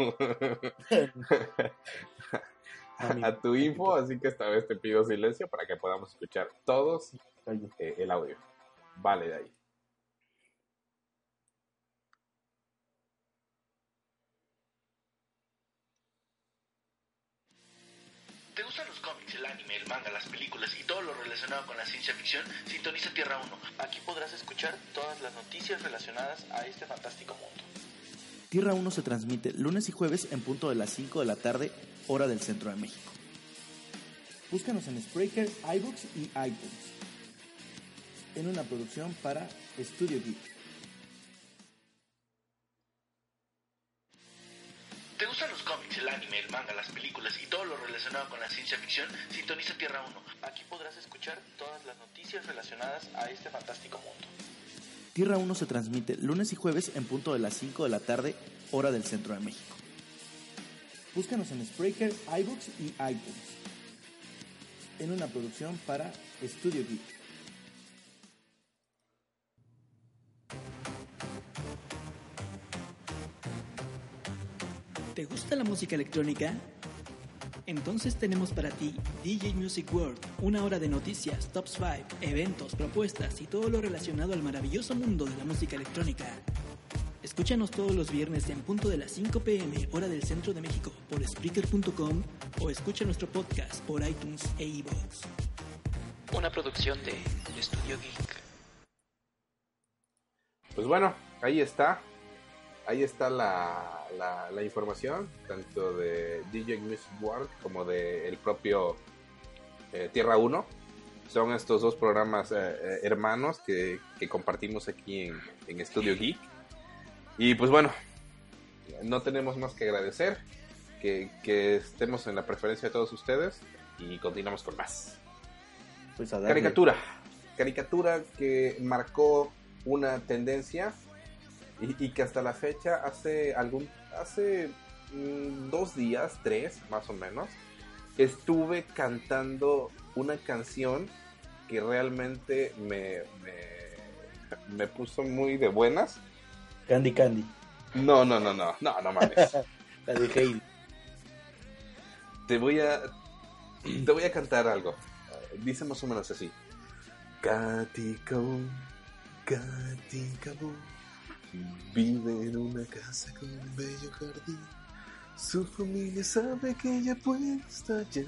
a tu info, así que esta vez te pido silencio para que podamos escuchar todos eh, el audio. Vale, de ahí. Las películas y todo lo relacionado con la ciencia ficción, sintoniza Tierra 1. Aquí podrás escuchar todas las noticias relacionadas a este fantástico mundo. Tierra 1 se transmite lunes y jueves en punto de las 5 de la tarde, hora del centro de México. Búscanos en Spreaker, iBooks y iTunes. En una producción para Studio Geek. ¿Te gustan los cómics, el anime, el manga, las películas y todo lo relacionado con la ciencia ficción? Sintoniza Tierra 1. Aquí podrás escuchar todas las noticias relacionadas a este fantástico mundo. Tierra 1 se transmite lunes y jueves en punto de las 5 de la tarde, hora del centro de México. Búscanos en Spreaker, iBooks y iTunes. En una producción para Studio Geek. ¿Te gusta la música electrónica? Entonces tenemos para ti DJ Music World, una hora de noticias, top 5, eventos, propuestas y todo lo relacionado al maravilloso mundo de la música electrónica. Escúchanos todos los viernes en punto de las 5 pm, hora del centro de México, por Spreaker.com o escucha nuestro podcast por iTunes e iVoox. Una producción de Estudio Geek. Pues bueno, ahí está ahí está la, la, información, tanto de DJ Music World como de el propio eh, Tierra 1. Son estos dos programas eh, eh, hermanos que, compartimos aquí en, en Studio Geek. Y pues bueno, no tenemos más que agradecer que, que, estemos en la preferencia de todos ustedes y continuamos con más. Pues caricatura. Caricatura que marcó una tendencia y, que hasta la fecha hace algún hace mm, dos días tres más o menos estuve cantando una canción que realmente me, me, puso muy de buenas. Candy Candy. No no no no no no mames. La de Heidi te voy a te voy a cantar algo. Dice más o menos así. Katy Katy Vive en una casa con un bello jardín. Su familia sabe que ella puede estallar.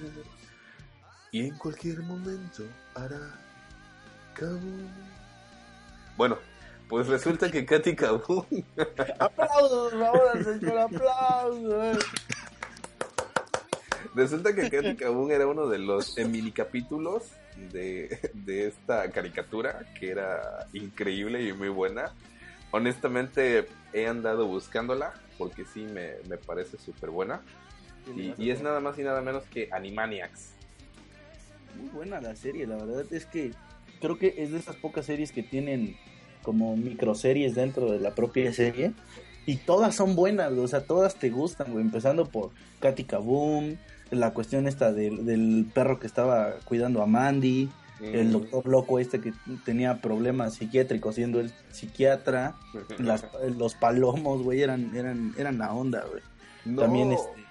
Y en cualquier momento hará Kabum. Bueno, pues resulta que Katy Kabum. ¡Aplausos ahora, señor! ¡Aplausos! Resulta que Katy Kabum era uno de los mini capítulos de, de esta caricatura que era increíble y muy buena honestamente he andado buscándola porque sí me, parece súper buena. Y, es nada más y nada menos que Animaniacs. Muy buena la serie, la verdad es que creo que es de esas pocas series que tienen como microseries dentro de la propia serie. Y todas son buenas, o sea, todas te gustan, Empezando por Katy Kaboom, la cuestión esta del, del perro que estaba cuidando a Mandy, el doctor loco este que tenía problemas psiquiátricos siendo el psiquiatra, los palomos, güey, eran, eran, eran la onda, güey. También este...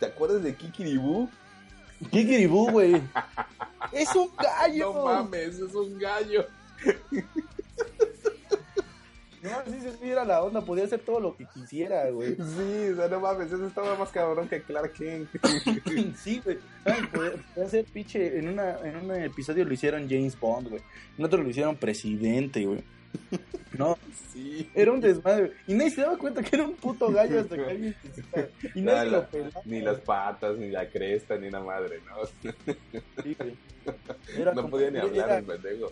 ¿Te acuerdas de Kikiribú? Kikiribú, güey. es un gallo. No mames, es un gallo. No, sí, sí, sí, era la onda, podía hacer todo lo que quisiera, güey. Sí, o sea, no mames, eso estaba más cabrón que Clark Kent. Sí, güey. Podía, hacer pinche. En, una, en un episodio lo hicieron James Bond, güey. En otro lo hicieron presidente, güey. No, Sí. era un desmadre. Y nadie se daba cuenta que era un puto gallo hasta que alguien Y nadie Nada, lo pelaba. Ni las patas, ni la cresta, ni la madre, ¿no? Sí, güey. Era No como- podía ni hablar era- el pendejo.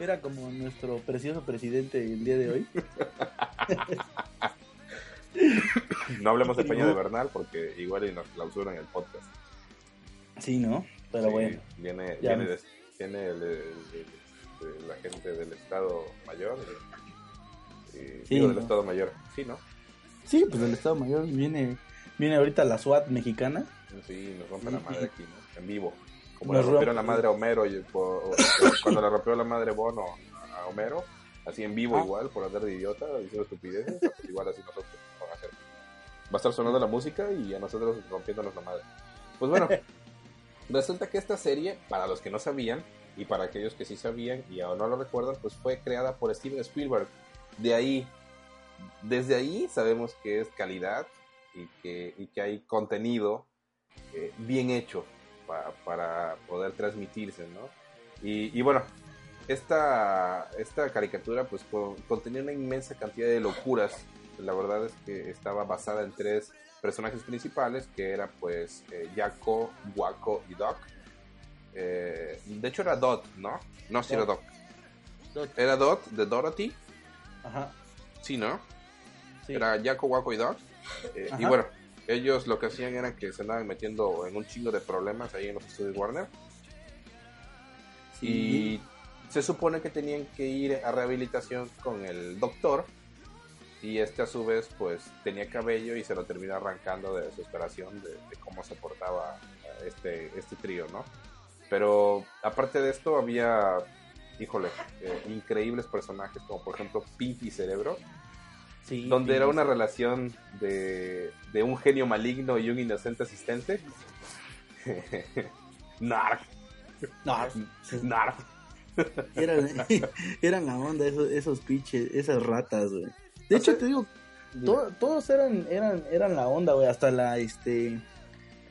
Era como nuestro precioso presidente el día de hoy. No hablemos de Peña de Bernal porque igual y nos clausuran el podcast. Sí, ¿no? Pero Sí, bueno. Viene, viene, de- viene el- el- la gente del Estado Mayor. Y, y- Sí, digo, del ¿no? Estado Mayor. Sí, ¿no? Sí, pues el Estado Mayor viene, viene ahorita la SWAT mexicana. Sí, nos rompen la madre aquí, ¿no? En vivo. Como le rompieron la madre a Homero y por- o- cuando le rompió la madre Bono a Homero, así en vivo Ah. igual, por andar de idiota, diciendo estupideces, pues igual así nosotros vamos a hacer. Va a estar sonando la música y a nosotros rompiéndonos la madre. Pues bueno, resulta que esta serie, para los que no sabían, y para aquellos que sí sabían y aún no lo recuerdan, pues fue creada por Steven Spielberg. De ahí, desde ahí sabemos que es calidad y que, y que hay contenido eh, bien hecho pa- para poder transmitirse, ¿no? Y, y bueno, esta, esta caricatura pues co- contenía una inmensa cantidad de locuras. La verdad es que estaba basada en tres personajes principales, que era pues eh, Jaco, Waco y Doc. Eh, de hecho era Dot, ¿no? No, sí era Doc. Dot. Era Dot de Dorothy, Ajá. sí, ¿no? Sí. Era Jaco, Waco y Doc. Eh, y bueno, ellos lo que hacían era que se andaban metiendo en un chingo de problemas ahí en los estudios Warner. Sí. Y se supone que tenían que ir a rehabilitación con el doctor. Y este a su vez pues tenía cabello y se lo termina arrancando de desesperación de, de cómo se portaba eh, este, este trío, ¿no? Pero aparte de esto había, híjole, eh, increíbles personajes como por ejemplo Pinky Cerebro, Sí, donde sí, era una sí. relación de, de un genio maligno y un inocente asistente. Narc, No, narc. eran, eran la onda esos, esos pinches, esas ratas, güey. De hecho, te digo, to- todos eran, eran, eran la onda, güey. Hasta la, este...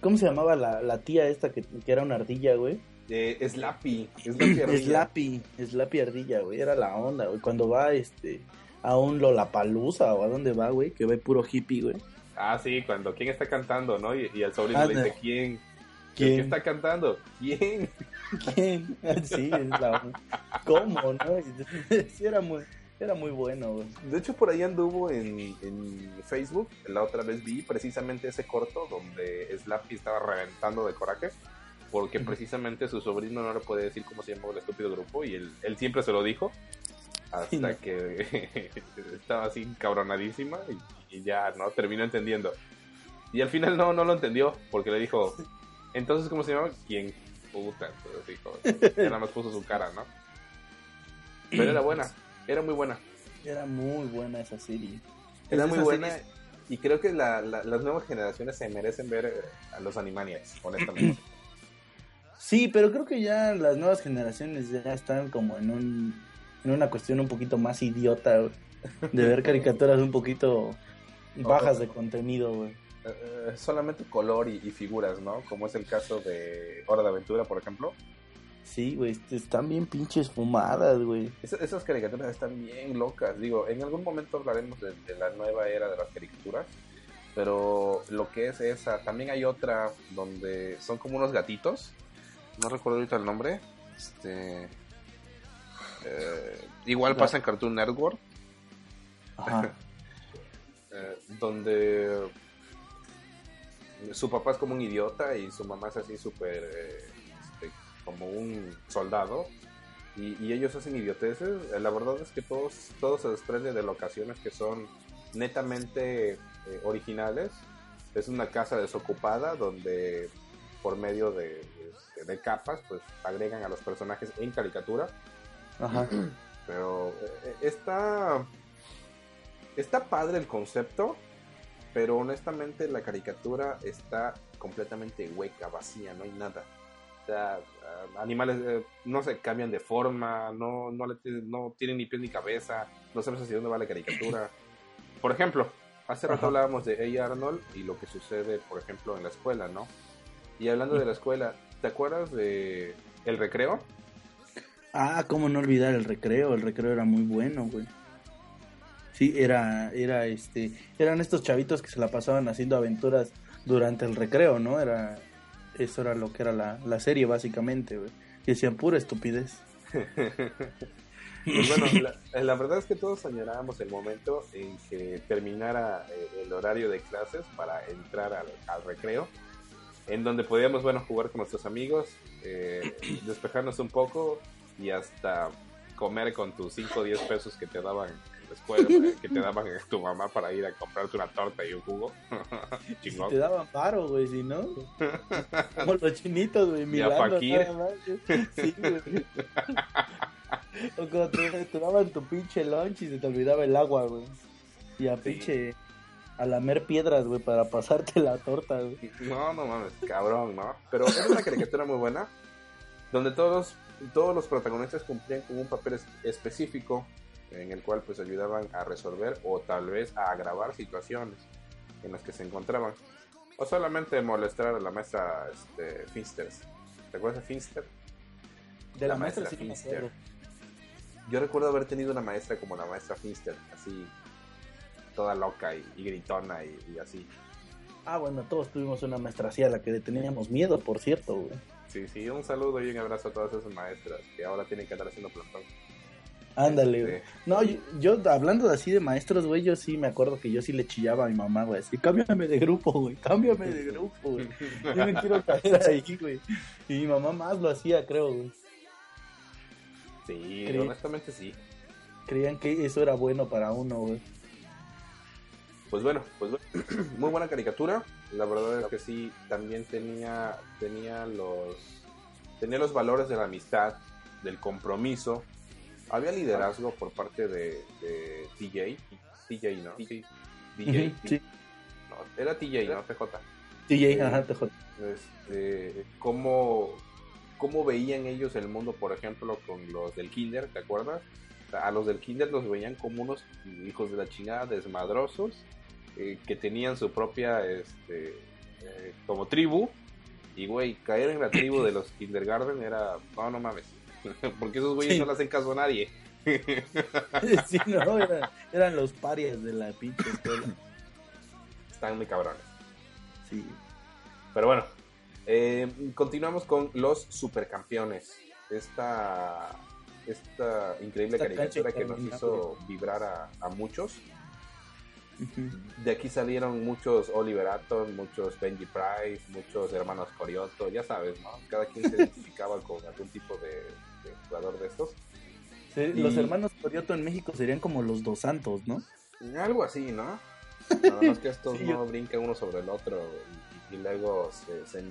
¿Cómo se llamaba la, la tía esta que, que era una ardilla, güey? Eh, Slappy, Slappy Ardilla. Slappy, Slappy ardilla, güey. Era la onda, güey. Cuando va, este... A un Lollapalooza o a dónde va, güey. Que va puro hippie, güey. Ah, sí, cuando quién está cantando, ¿no? Y, y el sobrino le dice, ¿quién? ¿Quién? ¿Quién está cantando? ¿Quién? ¿Quién? Sí, es la. ¿Cómo, no? Sí, era muy, era muy bueno, güey. De hecho, por ahí anduvo en, en Facebook, la otra vez vi precisamente ese corto donde Slappy estaba reventando de coraje, porque precisamente su sobrino no le puede decir cómo se llamaba el estúpido grupo y él, él siempre se lo dijo, hasta que estaba así cabronadísima y, y ya, ¿no? Terminó entendiendo. Y al final no, no lo entendió, porque le dijo, entonces, ¿cómo se llama? ¿Quién? Puta, entonces dijo, ya nada más puso su cara, ¿no? Pero era buena, era muy buena. Era muy buena esa serie. Era muy buena y creo que la- la- las nuevas generaciones se merecen ver eh, a los Animaniacs, honestamente. Sí, pero creo que ya las nuevas generaciones ya están como en un en una cuestión un poquito más idiota güey, de ver caricaturas un poquito bajas de contenido, güey. Eh, solamente color y, y figuras, ¿no? Como es el caso de Hora de Aventura, por ejemplo. Sí, güey, est- están bien pinches fumadas, güey. Es- esas caricaturas están bien locas. Digo, en algún momento hablaremos de, de la nueva era de las caricaturas. Pero lo que es esa, también hay otra donde son como unos gatitos. No recuerdo ahorita el nombre. Este, eh, igual pasa en Cartoon Network. Ajá. eh, donde su papá es como un idiota y su mamá es así súper eh, este, como un soldado y, y ellos hacen idioteces. La verdad es que todos, todo se desprende de locaciones que son netamente eh, originales. Es una casa desocupada donde por medio de, de- de capas pues agregan a los personajes en caricatura. Ajá. Pero eh, está. Está padre el concepto. Pero honestamente la caricatura está completamente hueca, vacía, no hay nada. O sea, animales, eh, no se cambian de forma, no, no, le no tienen ni pies ni cabeza, no sabes hacia dónde va la caricatura. Por ejemplo, hace rato Ajá. hablábamos de A. Arnold y lo que sucede, por ejemplo, en la escuela, ¿no? Y hablando de la escuela, ¿te acuerdas de El Recreo? Ah, cómo no olvidar el recreo, el recreo era muy bueno, güey. Sí, era, era este, eran estos chavitos que se la pasaban haciendo aventuras durante el recreo, ¿no? Era, eso era lo que era la, la serie básicamente, güey. Y decían pura estupidez. Pues bueno, la, la verdad es que todos añorábamos el momento en que terminara eh, el horario de clases para entrar al, al recreo, en donde podíamos, bueno, jugar con nuestros amigos, eh, despejarnos un poco y hasta comer con tus 5 o 10 pesos que te daban en la escuela, que te daban tu mamá para ir a comprarte una torta y un jugo. Chingón. Te daban paro, güey, si no. Como los chinitos, güey, Y a mirando nada más. Sí, güey. O cuando te, te daban tu pinche lunch y se te olvidaba el agua, güey. Y a Sí. pinche... A lamer piedras, güey, para pasarte la torta, güey. No, no mames, cabrón, ¿no? Pero era una caricatura muy buena, donde todos, todos los protagonistas cumplían con un papel es- específico en el cual pues ayudaban a resolver o tal vez a agravar situaciones en las que se encontraban. O solamente molestar a la maestra este, Finsters. ¿Te acuerdas de Finster? De La la, maestra, maestra sí Finster. Yo recuerdo haber tenido una maestra como la maestra Finster, así, toda loca y, y gritona y, y así. Ah, bueno, todos tuvimos una maestra así a la que le teníamos miedo, por cierto, güey. Sí, sí, un saludo y un abrazo a todas esas maestras que ahora tienen que andar haciendo plantón. Ándale, güey. No, yo, yo, hablando de así de maestros, güey, yo sí me acuerdo que yo sí le chillaba a mi mamá, güey, así, cámbiame de grupo, güey, cámbiame de grupo, güey. Yo me quiero caer ahí, güey. Y mi mamá más lo hacía, creo, güey. Sí, Creí- honestamente sí. Creían que eso era bueno para uno, güey. Pues bueno, pues bueno. muy buena caricatura. La verdad es que sí, también tenía, tenía los, tenía los valores de la amistad, del compromiso. Había liderazgo por parte de, de TJ, TJ, ¿no? Sí, DJ, sí. No, era TJ, ¿no? TJ. DJ, ajá, te jod- Este, cómo, cómo veían ellos el mundo, por ejemplo, con los del Kinder, ¿te acuerdas? A los del Kinder los veían como unos hijos de la chingada, desmadrosos, eh, que tenían su propia, este, eh, como tribu. Y, güey, caer en la tribu de los Kindergarten era, no, no mames. Porque esos güeyes Sí. no le hacen caso a nadie. Sí, no, eran, eran los parias de la pinche escuela. Están muy cabrones. Sí. Pero bueno, eh, continuamos con los supercampeones. Esta, esta increíble Esta caricatura que nos hizo vibrar a, a muchos. De aquí salieron muchos Oliver Atom, muchos Benji Price, muchos hermanos Corioto, ya sabes, ¿no? Cada quien se identificaba con algún tipo de, de jugador de estos. Sí, Y- Los hermanos Corioto en México serían como los dos santos, ¿no? Algo así, ¿no? Nada más que estos Sí, no yo- brincan uno sobre el otro y, y luego se, se,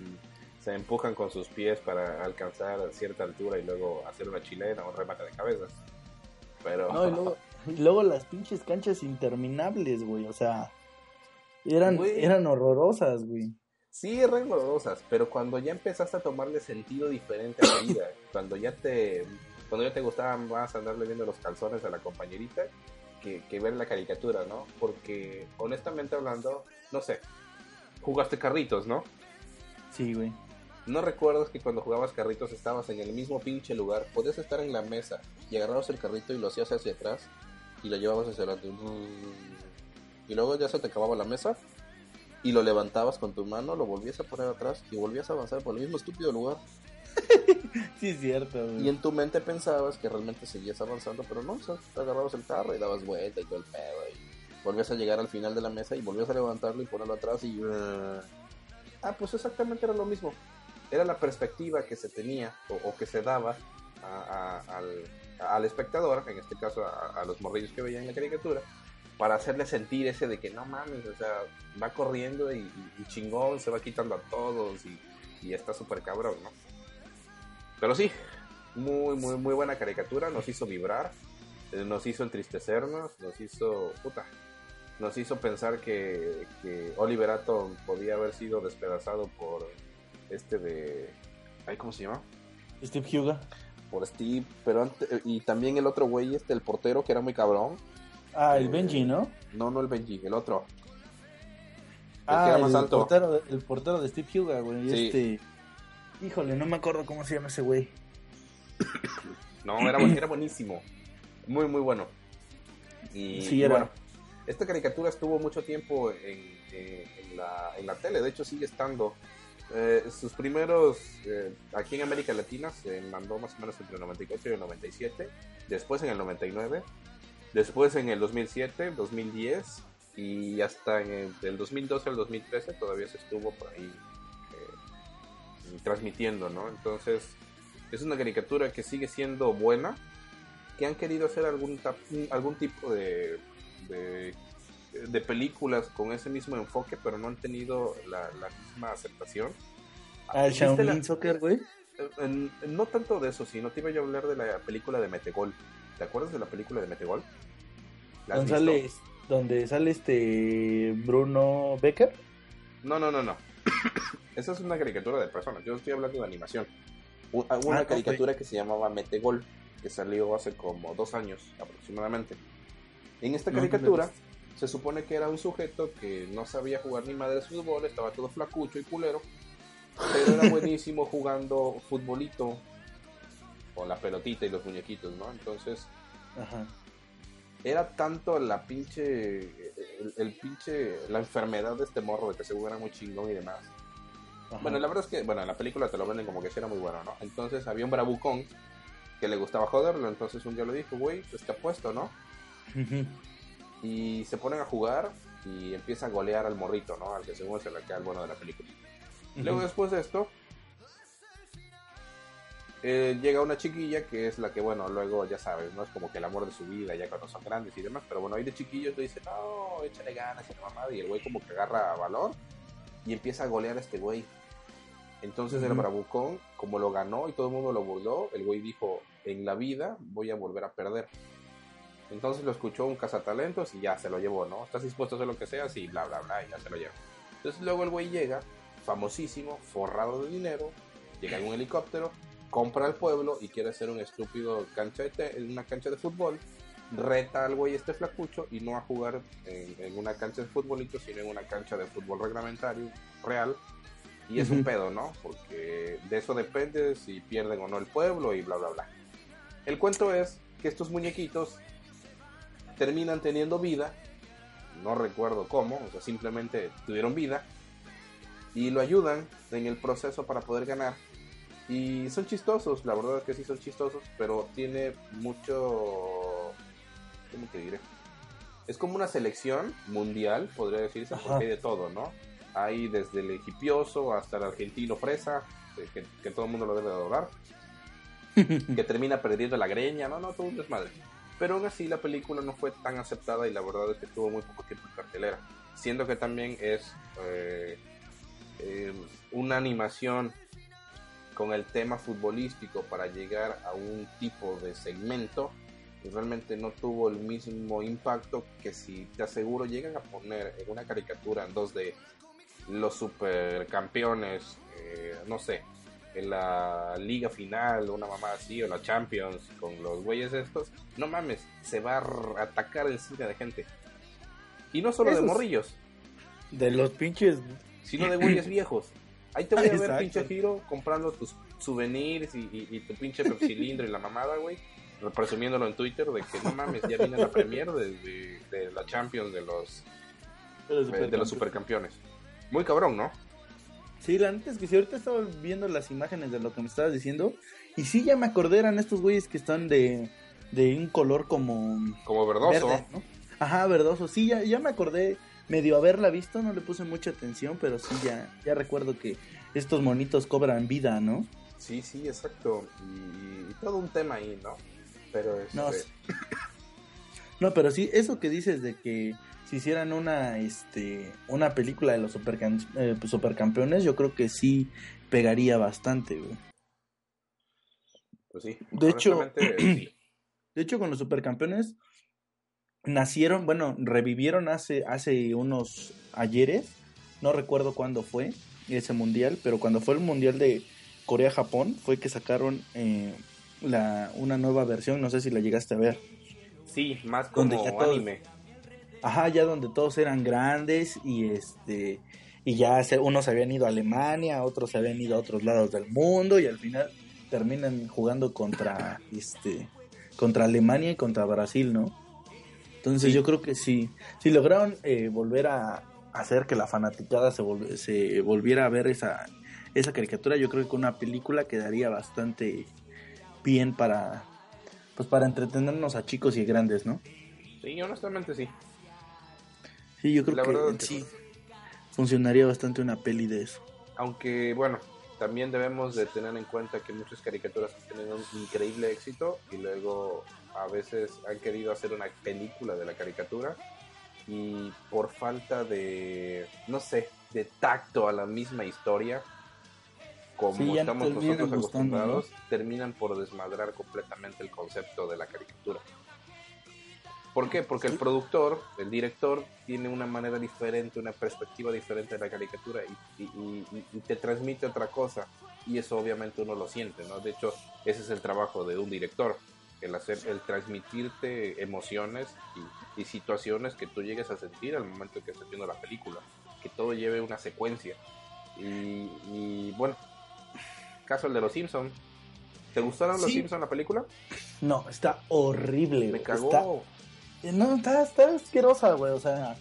se empujan con sus pies para alcanzar cierta altura y luego hacer una chilena o un remate de cabeza. Pero No, y luego, y luego las pinches canchas interminables, güey. O sea, eran, Güey. eran horrorosas, güey. sí eran horrorosas, pero cuando ya empezaste a tomarle sentido diferente a la vida, cuando ya te cuando ya te gustaba más andarle viendo los calzones a la compañerita que, que ver la caricatura, ¿no? Porque honestamente hablando, no sé, jugaste carritos, ¿no? Sí, güey. ¿No recuerdas que cuando jugabas carritos estabas en el mismo pinche lugar? Podías estar en la mesa y agarrabas el carrito y lo hacías hacia atrás y lo llevabas hacia adelante. Y luego ya se te acababa la mesa y lo levantabas con tu mano, lo volvías a poner atrás y volvías a avanzar por el mismo estúpido lugar. Sí, es cierto, güey. Y en tu mente pensabas que realmente seguías avanzando, pero no, o sea, te agarrabas el carro y dabas vuelta y todo el pedo. Y volvías a llegar al final de la mesa y volvías a levantarlo y ponerlo atrás y... uh, Ah, pues exactamente era lo mismo. Era la perspectiva que se tenía o, o que se daba a- a- al, al espectador, en este caso a, a los morrillos que veían la caricatura, para hacerle sentir ese de que no mames, o sea, va corriendo y, y- chingón, se va quitando a todos y, y está súper cabrón, ¿no? Pero sí, muy, muy, muy buena caricatura, nos hizo vibrar, eh, nos hizo entristecernos, nos hizo, puta, nos hizo pensar que, que Oliver Atom podía haber sido despedazado por este de, Ay, ¿Cómo se llama? Steve Huga. Por Steve, pero antes, y también el otro güey, este, el portero, que era muy cabrón. Ah, el Eh, Benji, ¿no? No, no el Benji, el otro. El Ah, que era más alto. Portero, de- el portero de Steve Huga, güey. Sí. Este. Híjole, no me acuerdo cómo se llama ese güey. No, era, era buenísimo. Muy, muy bueno. Y, Sí, era. bueno, esta caricatura estuvo mucho tiempo en, en- en la, en la tele, de hecho sigue estando. Eh, sus primeros, eh, aquí en América Latina, se mandó más o menos entre el 94 y el 97, después en el 99, después en el 2007, 2010 y hasta en el, del 2012 al 2013 todavía se estuvo por ahí eh, transmitiendo, ¿no? Entonces, es una caricatura que sigue siendo buena, que han querido hacer algún, algún tipo de, de películas con ese mismo enfoque, pero no han tenido la, la misma aceptación. Ah, el ¿Viste Shaolin la- Soccer, güey. no tanto de eso, sino te iba yo a hablar de la película de Metegol. ¿Te acuerdas de la película de Metegol? ¿La has Donde sale, donde sale este Bruno Becker. No, no, no, no. Esa es una caricatura de personas. Yo estoy hablando de animación. Ah, Una Ah, ok. caricatura que se llamaba Metegol, que salió hace como dos años aproximadamente. En esta No, no caricatura se supone que era un sujeto que no sabía jugar ni madre de fútbol, estaba todo flacucho y culero, pero era buenísimo jugando futbolito con la pelotita y los muñequitos, ¿no? Entonces Ajá. era tanto la pinche el, el pinche la enfermedad de este morro de que seguro era muy chingón y demás ajá. bueno la verdad es que bueno en la película te lo venden como que sí era muy bueno no entonces había un bravucón que le gustaba joderlo entonces un día le dijo güey pues te apuesto no. Y se ponen a jugar y empieza a golear al morrito no al que según se le queda el bueno de la película. Luego después de esto, eh, llega una chiquilla que es la que, bueno, luego ya sabes, no es como que el amor de su vida ya cuando son grandes y demás, pero bueno, ahí de chiquillos le dice, no, échale ganas y la mamada, y el güey como que agarra valor y empieza a golear a este güey. Entonces el bravucón, como lo ganó y todo el mundo lo burló, el güey dijo, en la vida voy a volver a perder. Entonces lo escuchó un cazatalentos y ya se lo llevó, ¿no? ¿Estás dispuesto a hacer lo que sea? Sí, bla, bla, bla, y ya se lo llevó. Entonces luego el güey llega, famosísimo, forrado de dinero, llega en un helicóptero, compra el pueblo y quiere hacer un estúpido cancha de te- en una cancha de fútbol, reta al güey este flacucho y no a jugar en, en una cancha de futbolito, sino en una cancha de fútbol reglamentario, real. Y es un Ujú. pedo, ¿no? Porque de eso depende si pierden o no el pueblo y bla, bla, bla. El cuento es que estos muñequitos terminan teniendo vida, no recuerdo cómo, o sea, simplemente tuvieron vida y lo ayudan en el proceso para poder ganar. Y son chistosos, la verdad es que sí son chistosos, pero tiene mucho... ¿Cómo te diré? Es como una selección mundial, podría decirse, Ajá. porque hay de todo, ¿no? Hay desde el egipioso hasta el argentino fresa, eh, que, que todo el mundo lo debe de adorar, que termina perdiendo la greña, no, no, todo un desmadre. Pero aún así la película no fue tan aceptada y la verdad es que estuvo muy poco tiempo en cartelera. Siendo que también es eh, eh, una animación con el tema futbolístico para llegar a un tipo de segmento y realmente no tuvo el mismo impacto que si te aseguro llegan a poner en una caricatura en 2D los supercampeones, eh, no sé, en la liga final, una mamá así, o la Champions, con los güeyes estos, no mames, se va a atacar el cine de gente. Y no solo de morrillos, De los pinches. sino de güeyes viejos. Ahí te voy a ver, Exacto. pinche giro, comprando tus souvenirs y, y- y tu pinche cilindro y la mamada, güey. Presumiéndolo en Twitter de que no mames, ya viene la premier de, de- de la Champions de los, de los supercampeones. Muy cabrón, ¿no? Sí, la neta es que si ahorita estaba viendo las imágenes de lo que me estabas diciendo. Y sí, ya me acordé, eran estos güeyes que están de, de un color como. Como verdoso. Verde, ¿no? Ajá, verdoso. Sí, ya, ya me acordé medio haberla visto, no le puse mucha atención, pero sí, ya, ya recuerdo que estos monitos cobran vida, ¿no? Sí, sí, exacto. Y, y todo un tema ahí, ¿no? Pero es. No, sí. No, pero sí, eso que dices de que si hicieran una, este, una película de los supercam- eh, pues, supercampeones, yo creo que sí pegaría bastante, güey. Pues sí. De hecho- sí. De hecho, con los supercampeones nacieron, bueno, revivieron hace, hace unos ayeres, no recuerdo cuándo fue ese mundial, pero cuando fue el mundial de, Corea-Japón fue que sacaron eh, la, una nueva versión, no sé si la llegaste a ver. Sí, más como Donde ya anime. Ajá, ya donde todos eran grandes y este y ya se, unos se habían ido a Alemania, otros se habían ido a otros lados del mundo y al final terminan jugando contra este contra Alemania y contra Brasil, ¿no? Entonces Sí. yo creo que sí, si lograron eh, volver a hacer que la fanaticada se, volv- se volviera a ver esa esa caricatura, yo creo que con una película quedaría bastante bien para pues para entretenernos a chicos y grandes, ¿no? Sí, honestamente sí. Sí, yo creo La que verdad sí funcionaría bastante una peli de eso. Aunque bueno, también debemos de tener en cuenta que muchas caricaturas han tenido un increíble éxito y luego a veces han querido hacer una película de la caricatura y por falta de, no sé, de tacto a la misma historia, como Sí, estamos nosotros acostumbrados, terminan por desmadrar completamente el concepto de la caricatura. ¿Por qué? Porque el productor, el director, tiene una manera diferente, una perspectiva diferente de la caricatura y, y- y- y te transmite otra cosa. Y eso obviamente uno lo siente, ¿no? De hecho, ese es el trabajo de un director, el hacer, el transmitirte emociones y, situaciones que tú llegues a sentir al momento que estás viendo la película. Que todo lleve una secuencia. Y, bueno, caso el de los Simpsons. ¿Te gustaron los Sí. Simpsons la película? No, está horrible. Me cagó. Está- no, está, está asquerosa, güey. O sea,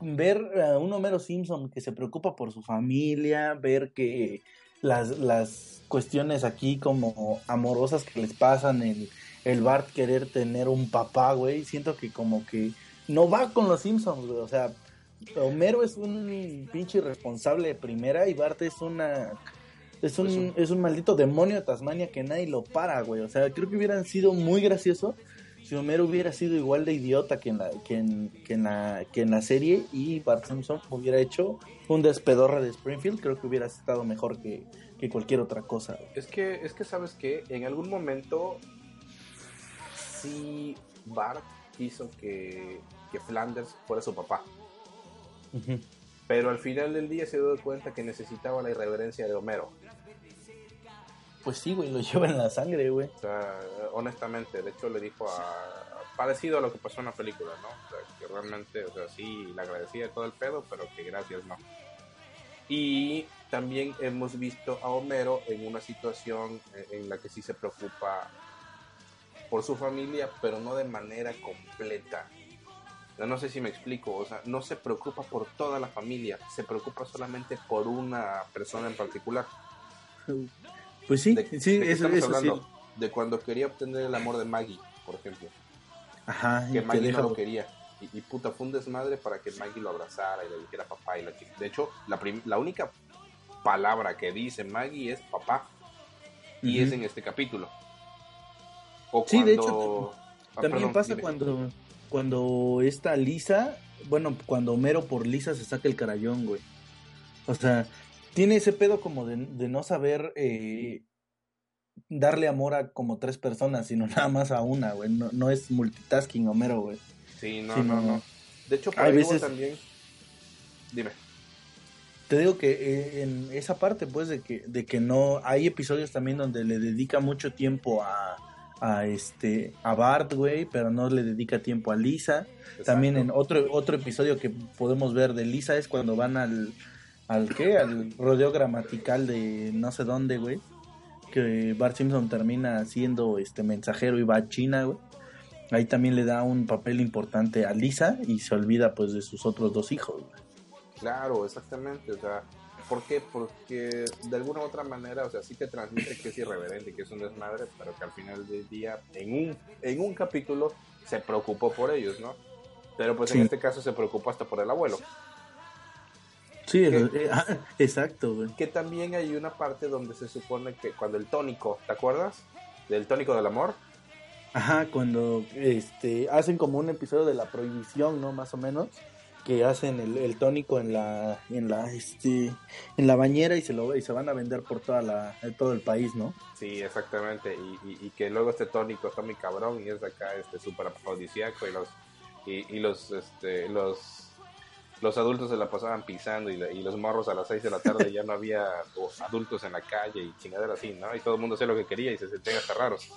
ver a un Homero Simpson que se preocupa por su familia, ver que las, las cuestiones aquí como amorosas que les pasan, el, el Bart querer tener un papá, güey, siento que como que no va con los Simpsons, güey. O sea, Homero es un pinche irresponsable de primera y Bart es una... Es un, Pues es un maldito demonio de Tasmania que nadie lo para, güey. O sea, creo que hubieran sido muy gracioso si Homero hubiera sido igual de idiota que en la, que en, que en la, que en la serie y Bart Simpson hubiera hecho un despedorre de Springfield, creo que hubiera estado mejor que, que cualquier otra cosa. Es que, es que sabes que en algún momento sí Bart quiso que, que Flanders fuera su papá. Pero al final del día se dio cuenta que necesitaba la irreverencia de Homero. Pues sí, güey, lo lleva en la sangre, güey. O sea, honestamente, de hecho le dijo a... Parecido a lo que pasó en la película, ¿no? O sea, que realmente, o sea, sí, le agradecía todo el pedo, pero que gracias no. Y también hemos visto a Homero en una situación eh, en la que sí se preocupa por su familia, pero no de manera completa. No sé si me explico, o sea, no se preocupa por toda la familia, se preocupa solamente por una persona en particular. Pues sí, ¿De, sí, de eso, estamos eso sí. hablando? De cuando quería obtener el amor de Maggie, por ejemplo. Ajá, y Que Maggie deja- no lo quería. Y, y puta, fue un desmadre para que Maggie lo abrazara y le dijera papá y la chica. De hecho, la, única palabra que dice Maggie es papá. Y es en este capítulo. O Sí, de cuando- Ah, También perdón, pasa dime. cuando, cuando esta Lisa, bueno, cuando Homero por Lisa se saca el carayón, güey. O sea, tiene ese pedo como de, de no saber eh, darle amor a como tres personas, sino nada más a una, güey. No, no es multitasking Homero, güey. Sí, no, Sí, no, no. no. De hecho, por Hay ahí veces- también. Dime. Te digo que eh, en esa parte, pues, de que, de que no, hay episodios también donde le dedica mucho tiempo a, a este, a Bart, güey, pero no le dedica tiempo a Lisa. También en otro, otro episodio que podemos ver de Lisa es cuando van al, al ¿qué? Al rodeo gramatical de no sé dónde, güey. Que Bart Simpson termina siendo este mensajero y va a China, güey. Ahí también le da un papel importante a Lisa y se olvida pues de sus otros dos hijos, güey. Claro, exactamente. O sea, ¿por qué? Porque de alguna u otra manera, o sea, sí te transmite que es irreverente, que es un desmadre, pero que al final del día, en un, en un capítulo, se preocupó por ellos, ¿no? Pero pues en este caso se preocupó hasta por el abuelo. Sí, ¿Qué? eh, ah, exacto, güey. Que también hay una parte donde se supone que cuando el tónico, ¿te acuerdas? Del tónico del amor. Ajá, cuando este hacen como un episodio de la prohibición, ¿no? Más o menos, que hacen el, el tónico en la en la este en la bañera y se lo y se van a vender por toda la todo el país, ¿no? Sí, exactamente. Y, y- y que luego este tónico está muy cabrón y es acá este súper afrodisíaco y los y, y los este los los adultos se la pasaban pisando y, los morros a las 6 de la tarde ya no había adultos en la calle y chingadera así, ¿no? Y todo el mundo hacía lo que quería y se sentían hasta raros.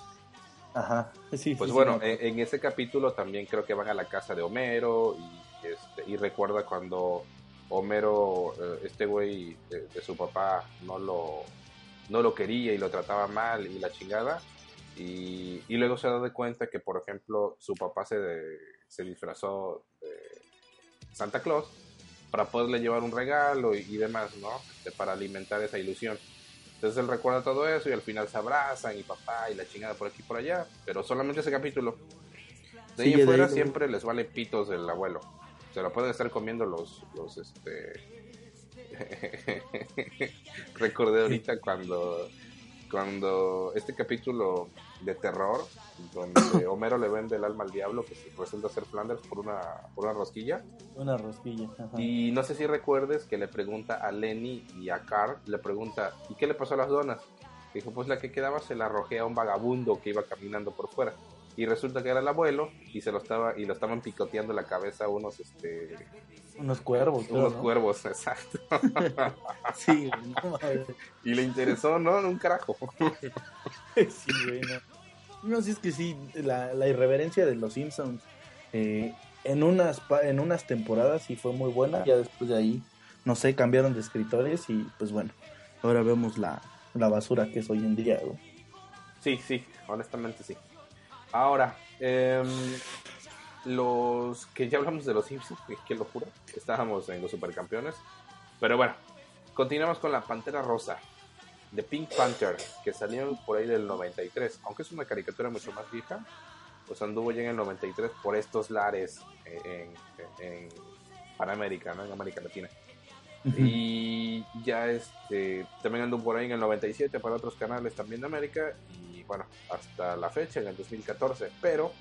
Ajá. Sí, Pues sí, bueno, sí, me en, en ese capítulo también creo que van a la casa de Homero y, este, y recuerda cuando Homero, eh, este güey de, de su papá, no lo, no lo quería y lo trataba mal y la chingada. Y, y luego se da de cuenta que, por ejemplo, su papá se, se disfrazó de Santa Claus para poderle llevar un regalo y, y demás, ¿no? Este, para alimentar esa ilusión. Entonces él recuerda todo eso y al final se abrazan y papá y la chingada por aquí y por allá, pero solamente ese capítulo. De ahí Sí, de en fuera ahí siempre les vale pitos del abuelo. Se lo pueden estar comiendo los, los este... Recordé ahorita cuando, cuando este capítulo de terror, donde Homero le vende el alma al diablo, que resulta ser Flanders por una, por una rosquilla. Una rosquilla. ajá. Y no sé si recuerdes que le pregunta a Lenny y a Carl, le pregunta, ¿y qué le pasó a las donas? Dijo, pues la que quedaba se la arrojé a un vagabundo que iba caminando por fuera. Y resulta que era el abuelo y se lo estaba y lo estaban picoteando la cabeza unos este Unos cuervos. creo, unos ¿no? cuervos, exacto. Sí, no y le interesó, ¿no? Un carajo. Sí, no. No, sí es que sí, la, la irreverencia de los Simpsons eh, en unas en unas temporadas sí fue muy buena. Ya después de ahí, no sé, cambiaron de escritores y pues bueno, ahora vemos la, la basura que es hoy en día, güey. Sí, sí, honestamente sí. Ahora, em, los que ya hablamos de los Simpsons, que- qué locura, estábamos en los supercampeones. Pero bueno, continuamos con la Pantera Rosa, de Pink Panther, que salió por ahí del 93. Aunque es una caricatura mucho más vieja, pues anduvo ya en el 93 por estos lares en, en, en Panamérica, ¿no? En América Latina. Y ya este también anduvo por ahí en el 97 para otros canales también de América y bueno, hasta la fecha en el 2014, pero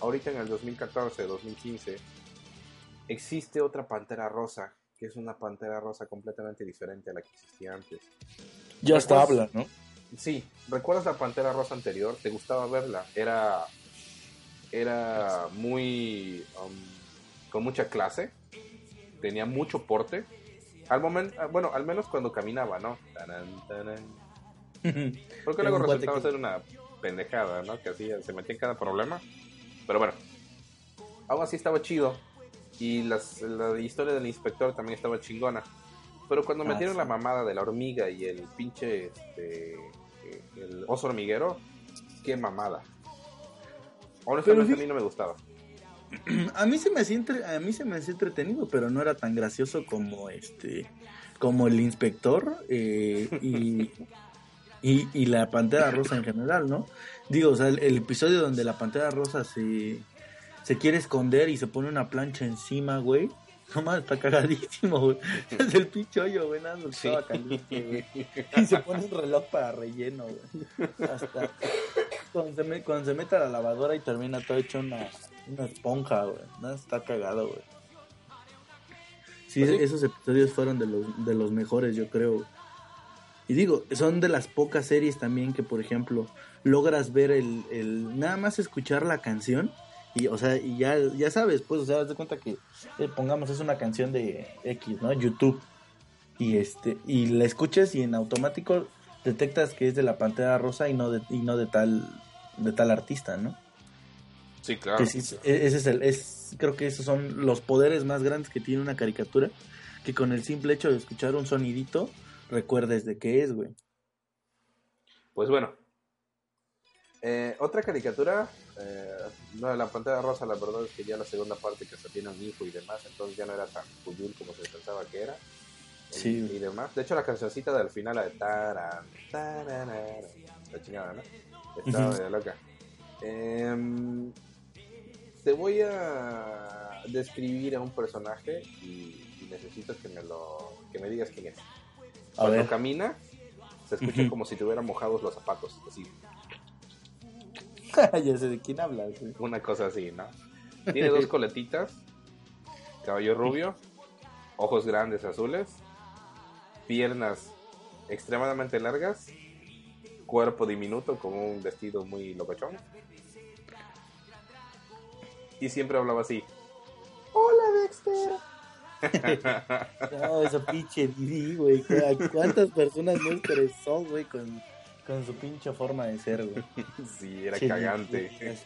ahorita en el 2014, 2015 existe otra Pantera Rosa, que es una Pantera Rosa completamente diferente a la que existía antes. Ya hasta habla, ¿no? Sí, ¿recuerdas la Pantera Rosa anterior? ¿Te gustaba verla? Era era muy um, con mucha clase, tenía mucho porte. Al momento, ah, bueno, al menos cuando caminaba, ¿no? Taran, luego resultaba ser una pendejada, ¿no? Que hacía, se metía en cada problema. Pero bueno, aún así estaba chido. Y las, la historia del inspector también estaba chingona. Pero cuando Ah, metieron sí. la mamada de la hormiga y el pinche este, eh, el oso hormiguero, qué mamada. Honestamente a mí no me gustaba. A mí se me hacía entre- a mí se me hacía entretenido, pero no era tan gracioso como este como el inspector eh, y, y, y la pantera rosa en general, ¿no? Digo, o sea, el, el episodio donde la pantera rosa se, se quiere esconder y se pone una plancha encima, güey. No mames, está cagadísimo, güey. Es el pinche hoyo, güey, nada, más Sí. estaba caliente, güey. Y se pone un reloj para relleno, güey. Hasta cuando se, me- cuando se mete a la lavadora y termina todo hecho una, una esponja, güey. No, está cagado, güey. Sí, Pues sí. esos episodios fueron de los, de los mejores, yo creo. Y digo, son de las pocas series también que, por ejemplo, logras ver el, el nada más escuchar la canción y, o sea, y ya, ya sabes, pues, o sea, haz de cuenta que, eh, pongamos, es una canción de X, ¿no? YouTube. Y este, y la escuchas y en automático detectas que es de la Pantera Rosa y no de, y no de tal, de tal artista, ¿no? Sí, claro. Que sí, e- ese es el, es, creo que esos son los poderes más grandes que tiene una caricatura, que con el simple hecho de escuchar un sonidito, recuerdes de qué es, güey. Pues bueno. Eh, otra caricatura, eh, no de la pantalla rosa, la verdad es que ya la segunda parte que hasta tiene un hijo y demás, entonces ya no era tan cuyul como se pensaba que era. Sí. Y, y demás. De hecho, la cancioncita del final, la de taran, tararara, la chingada, ¿no? Estaba medio loca. Em, te voy a describir a un personaje y, y necesito que me lo que me digas quién es. A Cuando ver. camina, se escucha como si tuviera mojados los zapatos, así, ya sé de quién hablas, güey. una cosa así, ¿no? Tiene dos coletitas, cabello rubio, ojos grandes azules, piernas extremadamente largas, cuerpo diminuto con un vestido muy locochón. Y siempre hablaba así. Hola Dexter. no, esa pinche Didi, güey. ¿cu- ¿Cuántas personas no estresó, güey, con, con su pinche forma de ser, güey? Sí, era cagante.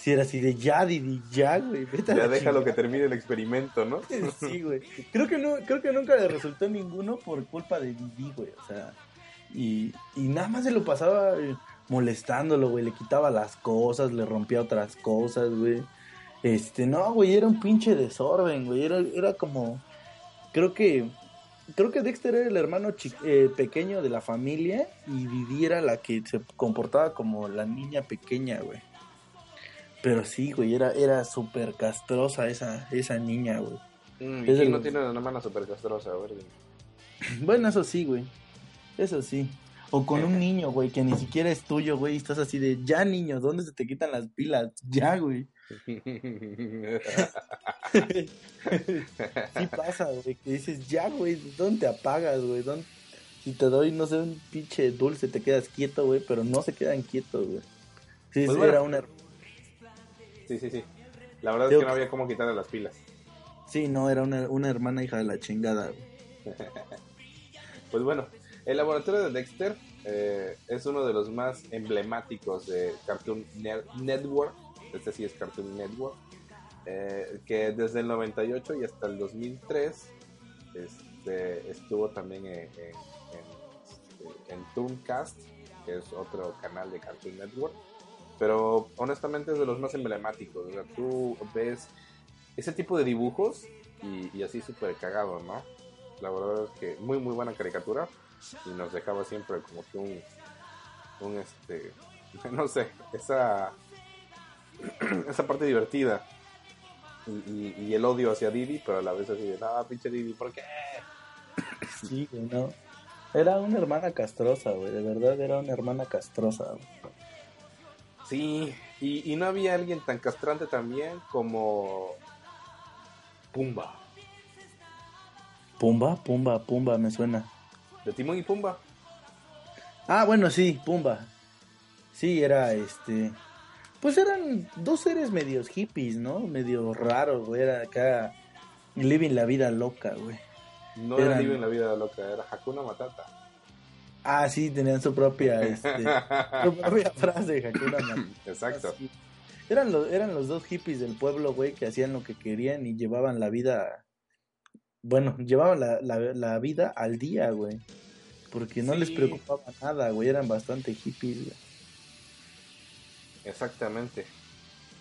Sí, era así de ya, Didi, ya, güey. Vete Ya déjalo que termine el experimento, ¿no? Sí, güey. Creo que no, creo que nunca le resultó ninguno por culpa de Didi, güey. O sea, y, y nada más se lo pasaba eh, molestándolo, güey. Le quitaba las cosas, le rompía otras cosas, güey. Este, no, güey, era un pinche desorden, güey. Era, era como, creo que, creo que Dexter era el hermano eh, pequeño de la familia y Didi era la que se comportaba como la niña pequeña, güey. Pero sí, güey, era, era súper castrosa esa, esa niña, güey. Mm, Es ¿y el- quién no tiene una hermana super castrosa? Dime. Bueno, eso sí, güey. Eso sí. O con un niño, güey, que ni siquiera es tuyo, güey. y Estás así de, ya, niño, ¿dónde se te quitan las pilas? Ya, güey. Sí pasa, güey, que dices, ya, güey, ¿dónde te apagas, güey? ¿Dónde- Si te doy, no sé, un pinche dulce, te quedas quieto, güey, pero no se quedan quietos, güey. Sí, Pues sí, bueno. era una... sí, sí, sí. La verdad es que no había cómo quitarle las pilas. Sí, no, era una, una hermana hija de la chingada, güey. Pues bueno, el laboratorio de Dexter eh, es uno de los más emblemáticos de Cartoon Ne- Network. Este sí es Cartoon Network. eh, que desde el 98 y hasta el 2003 este, estuvo también en, en, en, Tooncast, que es otro canal de Cartoon Network. Pero honestamente es de los más emblemáticos. O tú ves ese tipo de dibujos y, y así súper cagado, ¿no? La verdad es que muy muy buena caricatura y nos dejaba siempre como que un, un este, no sé, esa, esa parte divertida y, y- y el odio hacia Didi, pero a la vez así de, no, pinche Didi, ¿por qué? Sí, no. Era una hermana castrosa, güey, de verdad era una hermana castrosa, güey. Sí, y, y no había alguien tan castrante también como Pumba, Pumba, Pumba, Pumba, me suena. de Timón y Pumba. Ah, bueno, sí, Pumba. Sí, era este. Pues eran dos seres medios hippies, ¿no? Medio raros, güey. Era acá. Living la vida loca, güey. No era Eran- Living la vida loca, era Hakuna Matata. Ah, sí, tenían su propia, este. su propia frase, Hakuna Matata. Exacto. Sí. Eran, los, eran los dos hippies del pueblo, güey, que hacían lo que querían y llevaban la vida. Bueno, llevaban la, la, la vida al día, güey. Porque no les preocupaba nada, güey. Eran bastante hippies, güey. Exactamente.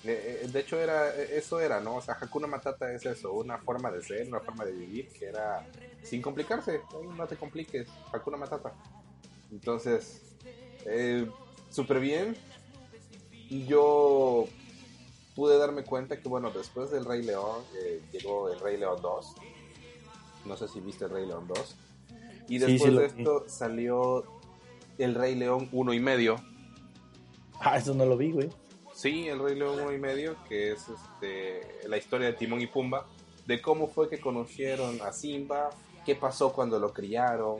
Eh, De hecho, era eso era, ¿no? O sea, Hakuna Matata es eso, una forma de ser, una forma de vivir que era sin complicarse. "Ay, No te compliques, Hakuna Matata. Entonces, eh, súper bien. Yo pude darme cuenta que, bueno, después del Rey León eh, llegó el Rey León 2. No sé si viste el Rey León 2. Y después sí lo de esto salió el Rey León 1 y medio. Ah, eso no lo vi, güey. Sí, El Rey León 1 y medio, que es este, la historia de Timón y Pumba, de cómo fue que conocieron a Simba, qué pasó cuando lo criaron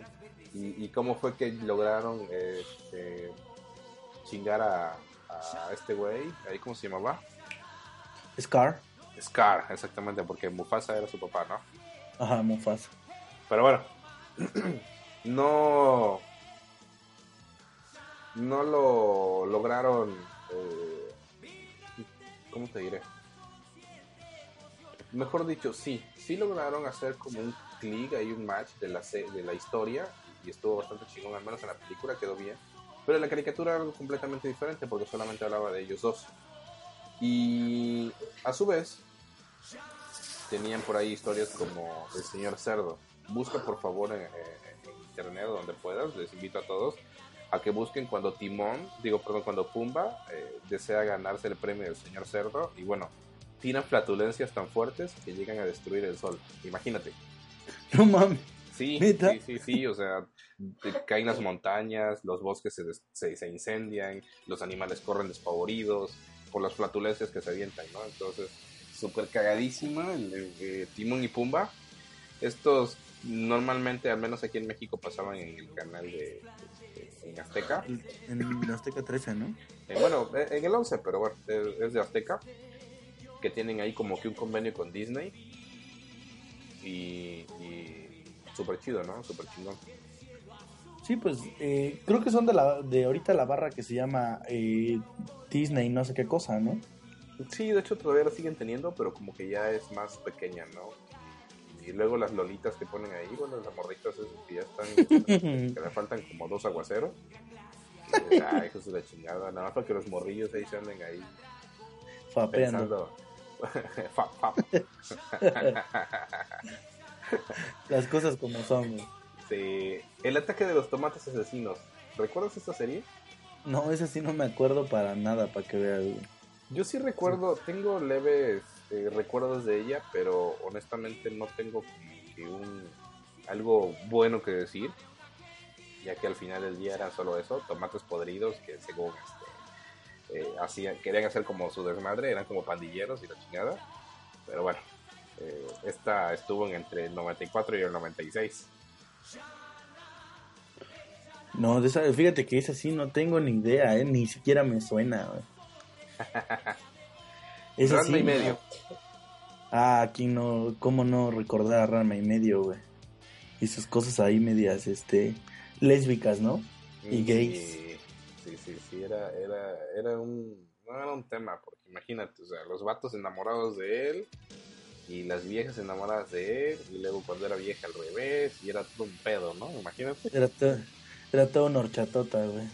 y, y cómo fue que lograron este, chingar a, a este güey, ahí cómo se llamaba, Scar. Scar, exactamente, porque Mufasa era su papá, ¿no? Ajá, Mufasa. Pero bueno, no, no lo lograron, eh, ¿cómo te diré? Mejor dicho, sí, sí lograron hacer como un click y un match de la, de la historia y estuvo bastante chingón, al menos en la película quedó bien. Pero en la caricatura era algo completamente diferente porque solamente hablaba de ellos dos. Y a su vez, tenían por ahí historias como El Señor Cerdo. Busca por favor en, en- en internet donde puedas, les invito a todos a que busquen cuando Timón, digo perdón, cuando Pumba eh, desea ganarse el premio del Señor Cerdo y bueno, tiran flatulencias tan fuertes que llegan a destruir el sol. Imagínate. No mames. Sí, ¿Neta? sí, sí, sí, o sea, te caen las montañas, los bosques se, se, se incendian, los animales corren despavoridos por las flatulencias que se avientan, ¿no? Entonces, súper cagadísima el, eh, Timón y Pumba. Estos normalmente, al menos aquí en México, pasaban en el canal de- en Azteca. En Azteca 13, ¿no? Eh, bueno, eh, en el 11, pero bueno, es, es de Azteca, que tienen ahí como que un convenio con Disney. y, y súper chido, ¿no? Súper chingón. Sí, pues eh, creo que son de la de ahorita la barra que se llama eh, Disney, no sé qué cosa, ¿no? Sí, de hecho todavía la siguen teniendo, pero como que ya es más pequeña, ¿no? Y luego las lolitas que ponen ahí, bueno, las morritas esas que ya están, que le faltan como dos aguaceros. Ay, hijos de la chingada, nada más para que los morrillos ahí se anden ahí Fapeando. pensando. Fap, fap. Las cosas como son. Sí. El ataque de los tomates asesinos. ¿Recuerdas esa serie? No, ese sí no me acuerdo para nada, para que veas. Yo sí recuerdo, tengo leves eh, recuerdos de ella, pero honestamente no tengo como que un algo bueno que decir, ya que al final del día era solo eso, tomates podridos que según este, eh, hacían, querían hacer como su desmadre, eran como pandilleros y la chingada, pero bueno, eh, esta estuvo en entre el 94 y el 96. No, de esa, fíjate que esa sí no tengo ni idea, ¿eh? Ni siquiera me suena, Esa Ranma y no. medio. Ah, aquí no, cómo no recordar a Rama y medio, güey. Y sus cosas ahí medias, este, lésbicas, ¿no? Y Mm, gays. Sí, sí, sí, era, era, era un, no era un tema, porque imagínate, o sea, los vatos enamorados de él y las viejas enamoradas de él, y luego cuando era vieja al revés, y era todo un pedo, ¿no? Imagínate. Era, to- era todo una horchatota, güey.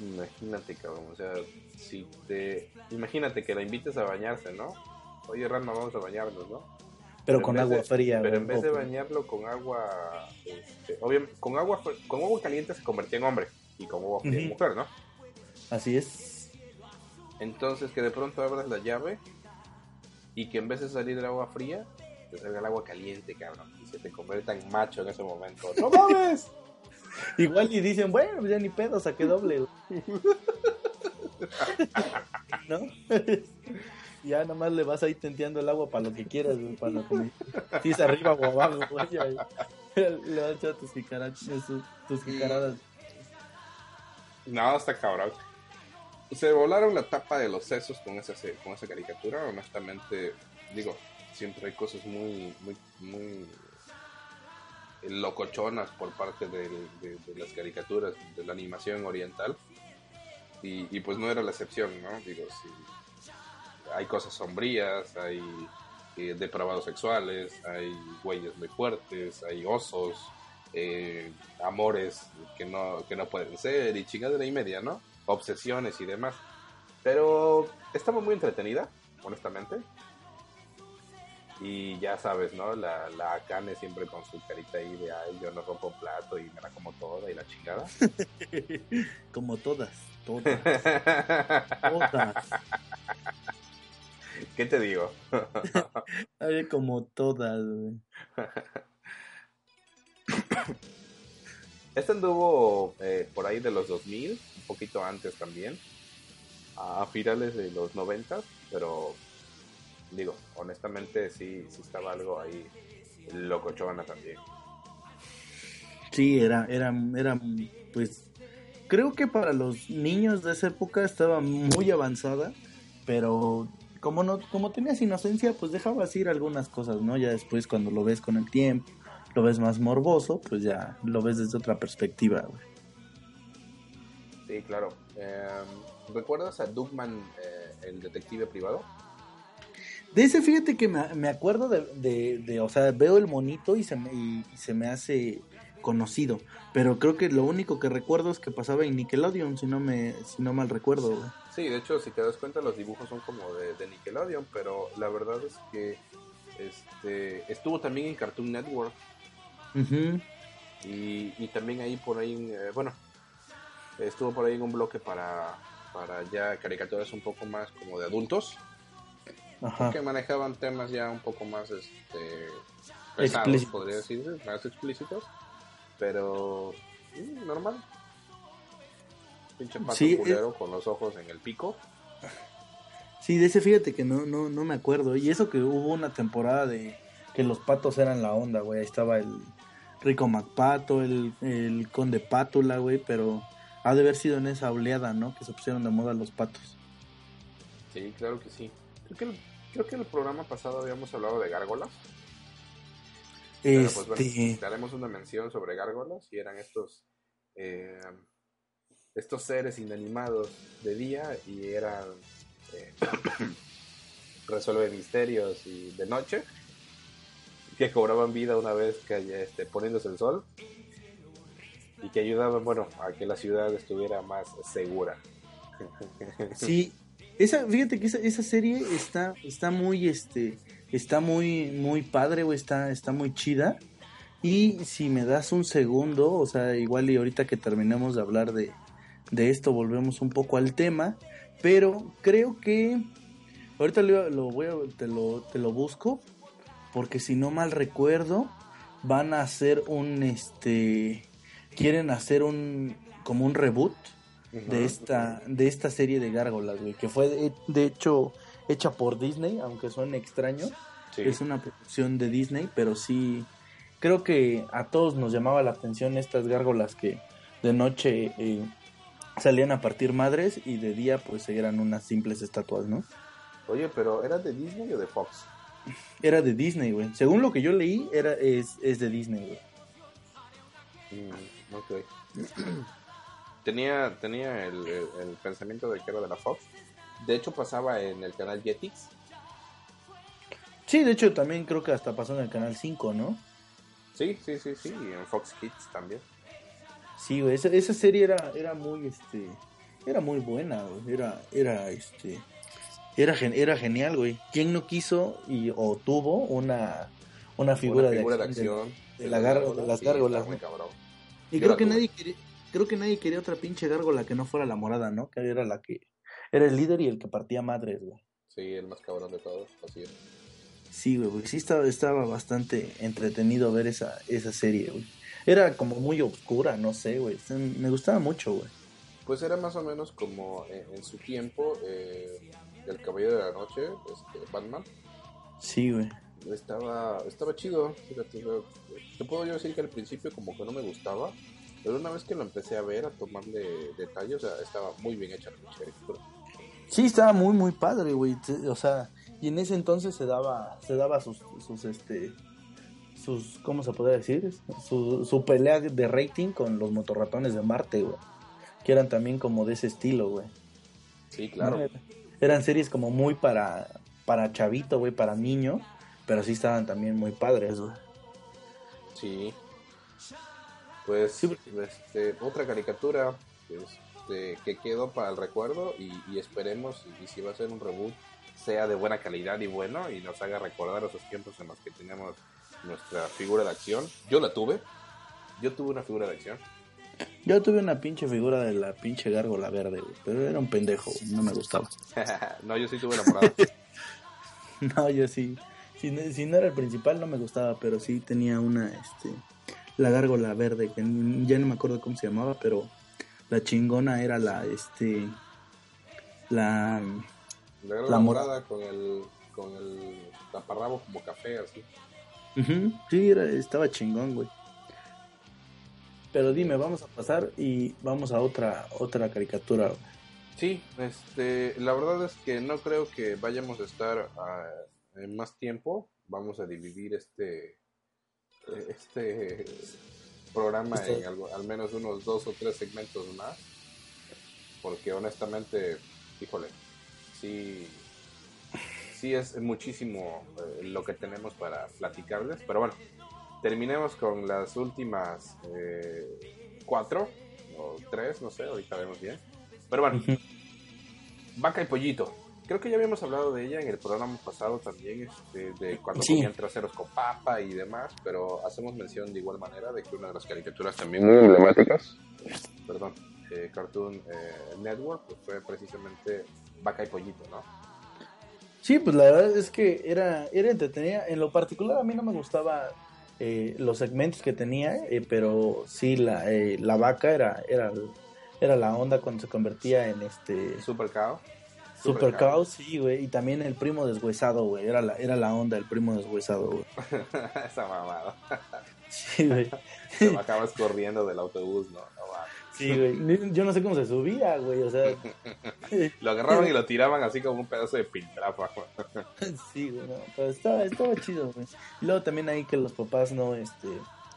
Imagínate, cabrón, o sea, si te, imagínate que la invites a bañarse, ¿no? Oye, Rama, vamos a bañarnos, ¿no? Pero con agua de- fría, Pero en vez de bañarlo con agua, este, obviamente, con agua, con agua caliente se convertía en hombre, y con agua fría en mujer, ¿no? Así es. Entonces que de pronto abras la llave y que en vez de salir el agua fría, te salga el agua caliente, cabrón. Y se te convierta en macho en ese momento. ¡No mames! Igual y dicen, bueno, pues ya ni pedo, saqué doble. ¿No? ya nomás le vas ahí tenteando el agua para lo que quieras, güey, para lo que si es arriba o abajo, güey. Le vas a echar tus, jicara- tus, jicaradas. No, está cabrón. Se volaron la tapa de los sesos con esa, con esa caricatura. Honestamente, digo, siempre hay cosas muy, muy, muy locochonas por parte de, las caricaturas, de la animación oriental. Y, y pues no era la excepción, ¿no? Digo, sí, hay cosas sombrías, hay eh, depravados sexuales, hay güeyes muy fuertes, hay osos, eh, amores que no, que no pueden ser y chingadera y media, ¿no? Obsesiones y demás. Pero estaba muy entretenida, honestamente. Y ya sabes, ¿no? La, la Akane siempre con su carita ahí de, ay, yo no rompo plato y me la como toda y la chingada. Como todas, todas, todas. ¿Qué te digo? Ay, como todas, güey. Este anduvo eh, por ahí de los 2000, un poquito antes también, a finales de los 90, pero digo, honestamente sí, sí estaba algo ahí locochona también. Sí, era, era, era, pues, creo que para los niños de esa época estaba muy avanzada, pero como no, como tenías inocencia, pues dejabas ir algunas cosas, ¿no? Ya después cuando lo ves con el tiempo, lo ves más morboso, pues ya lo ves desde otra perspectiva, güey. Sí, claro. Em, ¿Recuerdas a Dugman, eh, el detective privado? De ese fíjate que me, me acuerdo de, de, de, o sea, veo el monito y se me, y se me hace conocido, pero creo que lo único que recuerdo es que pasaba en Nickelodeon, si no me, si no mal recuerdo, güey. Sí, de hecho, si te das cuenta, los dibujos son como de, de Nickelodeon, pero la verdad es que este, estuvo también en Cartoon Network Ujú. y, y también ahí por ahí, eh, bueno, estuvo por ahí en un bloque para, para ya caricaturas un poco más como de adultos, Ajá. que manejaban temas ya un poco más este, pesados, Explícitos. podría decirse, más explícitos, pero mm, normal. Pinche pato Sí, culero con los ojos en el pico. Sí, de ese fíjate que no, no, no me acuerdo. Y eso que hubo una temporada de que los patos eran la onda, güey. Ahí estaba el Rico MacPato, el, el Conde Pátula, güey. Pero ha de haber sido en esa oleada, ¿no? Que se pusieron de moda los patos. Sí, claro que sí. Creo que el, creo que el programa pasado habíamos hablado de gárgolas. Pero, pues, bueno, Este, te haremos una mención sobre gárgolas y eran estos eh, estos seres inanimados de día y eran eh, resuelve misterios y de noche que cobraban vida una vez que este, poniéndose el sol y que ayudaban bueno a que la ciudad estuviera más segura Sí, esa, fíjate que esa, serie está, está muy, este, está muy, muy padre, güey, está, está muy chida. Y si me das un segundo, o sea, igual y ahorita que terminemos de hablar de, de esto, volvemos un poco al tema. Pero creo que ahorita lo voy a, te lo, te lo busco, porque si no mal recuerdo, van a hacer un, este, quieren hacer un, como un reboot de esta de esta serie de gárgolas, güey, que fue de, de hecho hecha por Disney, aunque suene extraño. Sí. Es una producción de Disney, pero sí creo que a todos nos llamaba la atención estas gárgolas que de noche eh, salían a partir madres y de día pues eran unas simples estatuas, ¿no? oye pero era de Disney o de Fox Era de Disney, güey. Según lo que yo leí, era es, es de Disney, güey. Mm, ok. tenía tenía el, el- el pensamiento de que era de la Fox de hecho pasaba en el canal Jetix Sí, de hecho también creo que hasta pasó en el canal 5, ¿no? sí sí sí sí y en Fox Kids también Sí, güey, esa, esa serie era, era muy, este, era muy buena, güey, era, era, este, era, gen- era genial, güey. ¿Quién no quiso y, o tuvo una, una figura, Una figura de de acción? acción de la de las gárgolas. Y Yo creo que tuve. nadie quería, creo que nadie quería otra pinche gárgola que no fuera la morada, ¿no? Que era la que, era el líder y el que partía madres, güey. sí el más cabrón de todos así es Sí, güey, sí estaba, estaba bastante entretenido ver esa, esa serie, güey. Era como muy oscura, no sé, güey. Me gustaba mucho, güey. Pues era más o menos como en, en su tiempo eh, El Caballero de la Noche, este, Batman. Sí, güey. Estaba, estaba chido. fíjate, te puedo yo decir que al principio como que no me gustaba, pero una vez que lo empecé a ver, a tomarle detalles, o sea, estaba muy bien hecha la caricatura. Sí, estaba muy, muy padre, güey. O sea, y en ese entonces se daba, se daba sus, sus, este, sus, ¿cómo se podría decir? Su, su pelea de rating con los motorratones de Marte, güey. Que eran también como de ese estilo, güey. Sí, claro. ¿no? Eran series como muy para, para chavito, güey, para niño. Pero sí estaban también muy padres, güey. Sí. Pues Sí, este, otra caricatura este, que quedó para el recuerdo y, y esperemos, y, si va a ser un reboot, sea de buena calidad y bueno y nos haga recordar esos tiempos en los que teníamos nuestra figura de acción. Yo la tuve. Yo tuve una figura de acción. Yo tuve una pinche figura de la pinche gárgola verde, güey. Pero era un pendejo, no me gustaba. no, yo sí tuve la morada. No, yo sí. Si si no era el principal, no me gustaba, pero sí tenía una, este, la gárgola verde, que ya no me acuerdo cómo se llamaba, pero la chingona era la, este, la, La, morada. con el, con el taparrabo como café, así. Sí, era, estaba chingón, güey. Pero dime, vamos a pasar y vamos a otra, otra caricatura. güey. Sí, este, la verdad es que no creo que vayamos a estar ah, en más tiempo. Vamos a dividir este, este programa en algo- al menos unos dos o tres segmentos más. Porque honestamente, híjole, sí, sí es muchísimo eh, lo que tenemos para platicarles. Pero bueno, terminemos con las últimas eh, cuatro o tres, no sé, ahorita vemos bien. Pero bueno, Vaca y Pollito. Creo que ya habíamos hablado de ella en el programa pasado también, este, de cuando Sí. comían traseros con papa y demás, pero hacemos mención de igual manera de que una de las caricaturas también muy emblemáticas, perdón, eh, Cartoon eh, Network, pues fue precisamente Vaca y Pollito, ¿no? Sí, pues la verdad es que era, era entretenida. En lo particular a mí no me gustaba eh, los segmentos que tenía, eh, pero sí la, eh, la vaca era, era, era la onda cuando se convertía en este Super Cow. Super Cow, sí, güey. Y también el primo deshuesado, güey. Era la, era la onda el primo deshuesado, güey. Esa mamada. Sí, güey. Te bajabas corriendo del autobús, ¿no? No mames. Sí, güey. Yo no sé cómo se subía, güey. O sea, Lo agarraban y lo tiraban así como un pedazo de piltrafa. sí, güey. No, pero estaba, estaba chido, güey. Y luego también ahí que los papás no, este,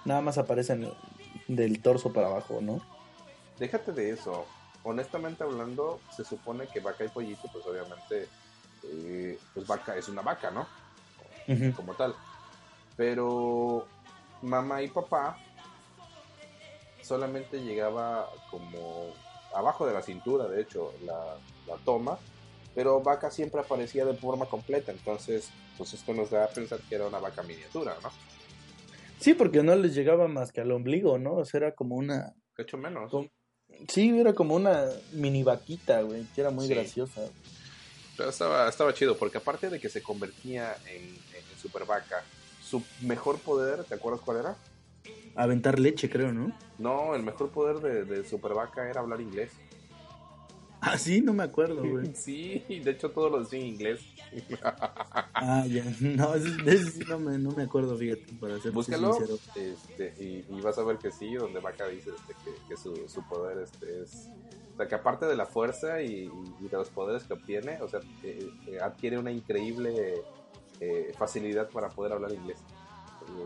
nada más aparecen del torso para abajo, ¿no? Déjate de eso. Honestamente hablando, se supone que vaca y pollito, pues obviamente, eh, pues vaca es una vaca, ¿no? Como tal. Pero mamá y papá solamente llegaba como abajo de la cintura, de hecho, la, la toma. Pero vaca siempre aparecía de forma completa, entonces, pues esto nos da a pensar que era una vaca miniatura, ¿no? Sí, porque no les llegaba más que al ombligo, ¿no? O sea, era como una... De hecho, menos. Sí, era como una mini vaquita, güey, que era muy Sí. graciosa. Pero estaba, estaba chido, porque aparte de que se convertía en, en super vaca, su mejor poder, ¿te acuerdas cuál era? Aventar leche, creo, ¿no? No, el mejor poder de, de super vaca era hablar inglés. Ah, sí, no me acuerdo, güey. Sí, de hecho todo lo decía en inglés. Ah, ya. No, de sí no me, no me acuerdo, fíjate, para ser Búscalo sincero. este, y, y vas a ver que sí, donde Vaca dice este, que, que su, su poder este, es... O sea, que aparte de la fuerza y, y de los poderes que obtiene, o sea, eh, eh, adquiere una increíble eh, facilidad para poder hablar inglés.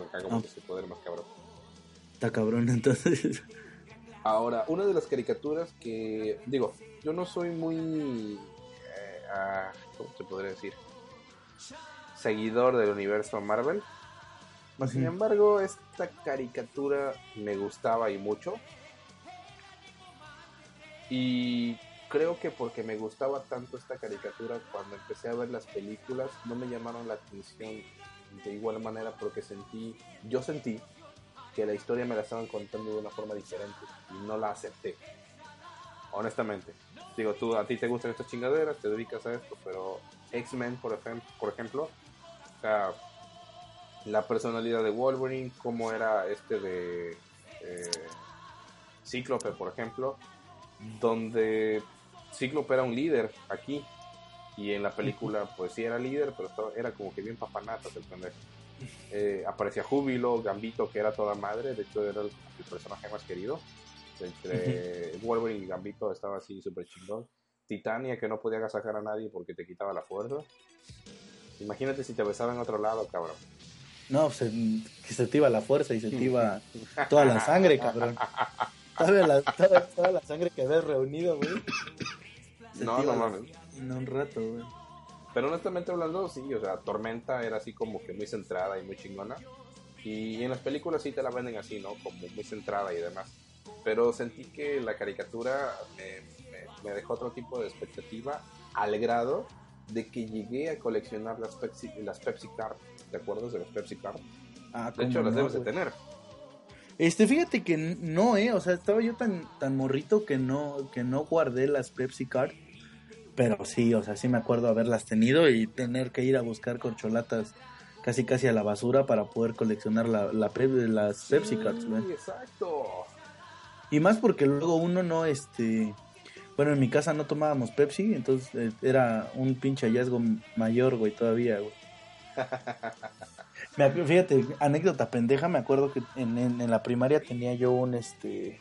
Acá como que su poder más cabrón. Está cabrón, entonces. Ahora, una de las caricaturas que, digo, yo no soy muy, eh, ah, ¿cómo se podría decir? Seguidor del universo Marvel. Mas, sin embargo, esta caricatura me gustaba y mucho. Y creo que porque me gustaba tanto esta caricatura, cuando empecé a ver las películas, no me llamaron la atención de igual manera porque sentí, yo sentí que la historia me la estaban contando de una forma diferente y no la acepté. Honestamente. Digo, tú, a ti te gustan estas chingaderas, te dedicas a esto, pero X-Men, por, ejem- por ejemplo, o sea, la personalidad de Wolverine, cómo era este de eh, Cíclope, por ejemplo, donde Cíclope era un líder aquí y en la película pues sí era líder, pero estaba- era como que bien papanatas el pendejo. Eh, aparecía Júbilo, Gambito, que era toda madre, de hecho era el, el personaje más querido. Entre Wolverine y Gambito estaba así súper chingón. Titania, que no podía agasajar a nadie porque te quitaba la fuerza. Imagínate si te besaba en otro lado, cabrón. No, se, que se te iba la fuerza y se te iba toda la sangre, cabrón. Toda la, toda, toda la sangre que habías reunido, güey. Se No, no mames. En un rato, güey. Pero honestamente hablando, sí, o sea, Tormenta era así como que muy centrada y muy chingona. Y en las películas sí te la venden así, ¿no? Como muy centrada y demás. Pero sentí que la caricatura me, me- me dejó otro tipo de expectativa al grado de que llegué a coleccionar las Pepsi, las Pepsi Card. ¿Te acuerdas de las Pepsi Card? Ah, De hecho, cómo las no, debes de güey. tener. Este, fíjate que no, eh, o sea, estaba yo tan, tan morrito que no, que no guardé las Pepsi Card, pero sí, o sea, sí me acuerdo haberlas tenido y tener que ir a buscar corcholatas casi casi a la basura para poder coleccionar la, la Pep- las Pepsi Cards, güey. Sí, exacto. Y más porque luego uno no, este, bueno, en mi casa no tomábamos Pepsi, entonces eh, era un pinche hallazgo mayor, güey, todavía, güey. Me fíjate, anécdota pendeja, me acuerdo que en, en- en la primaria tenía yo un, este,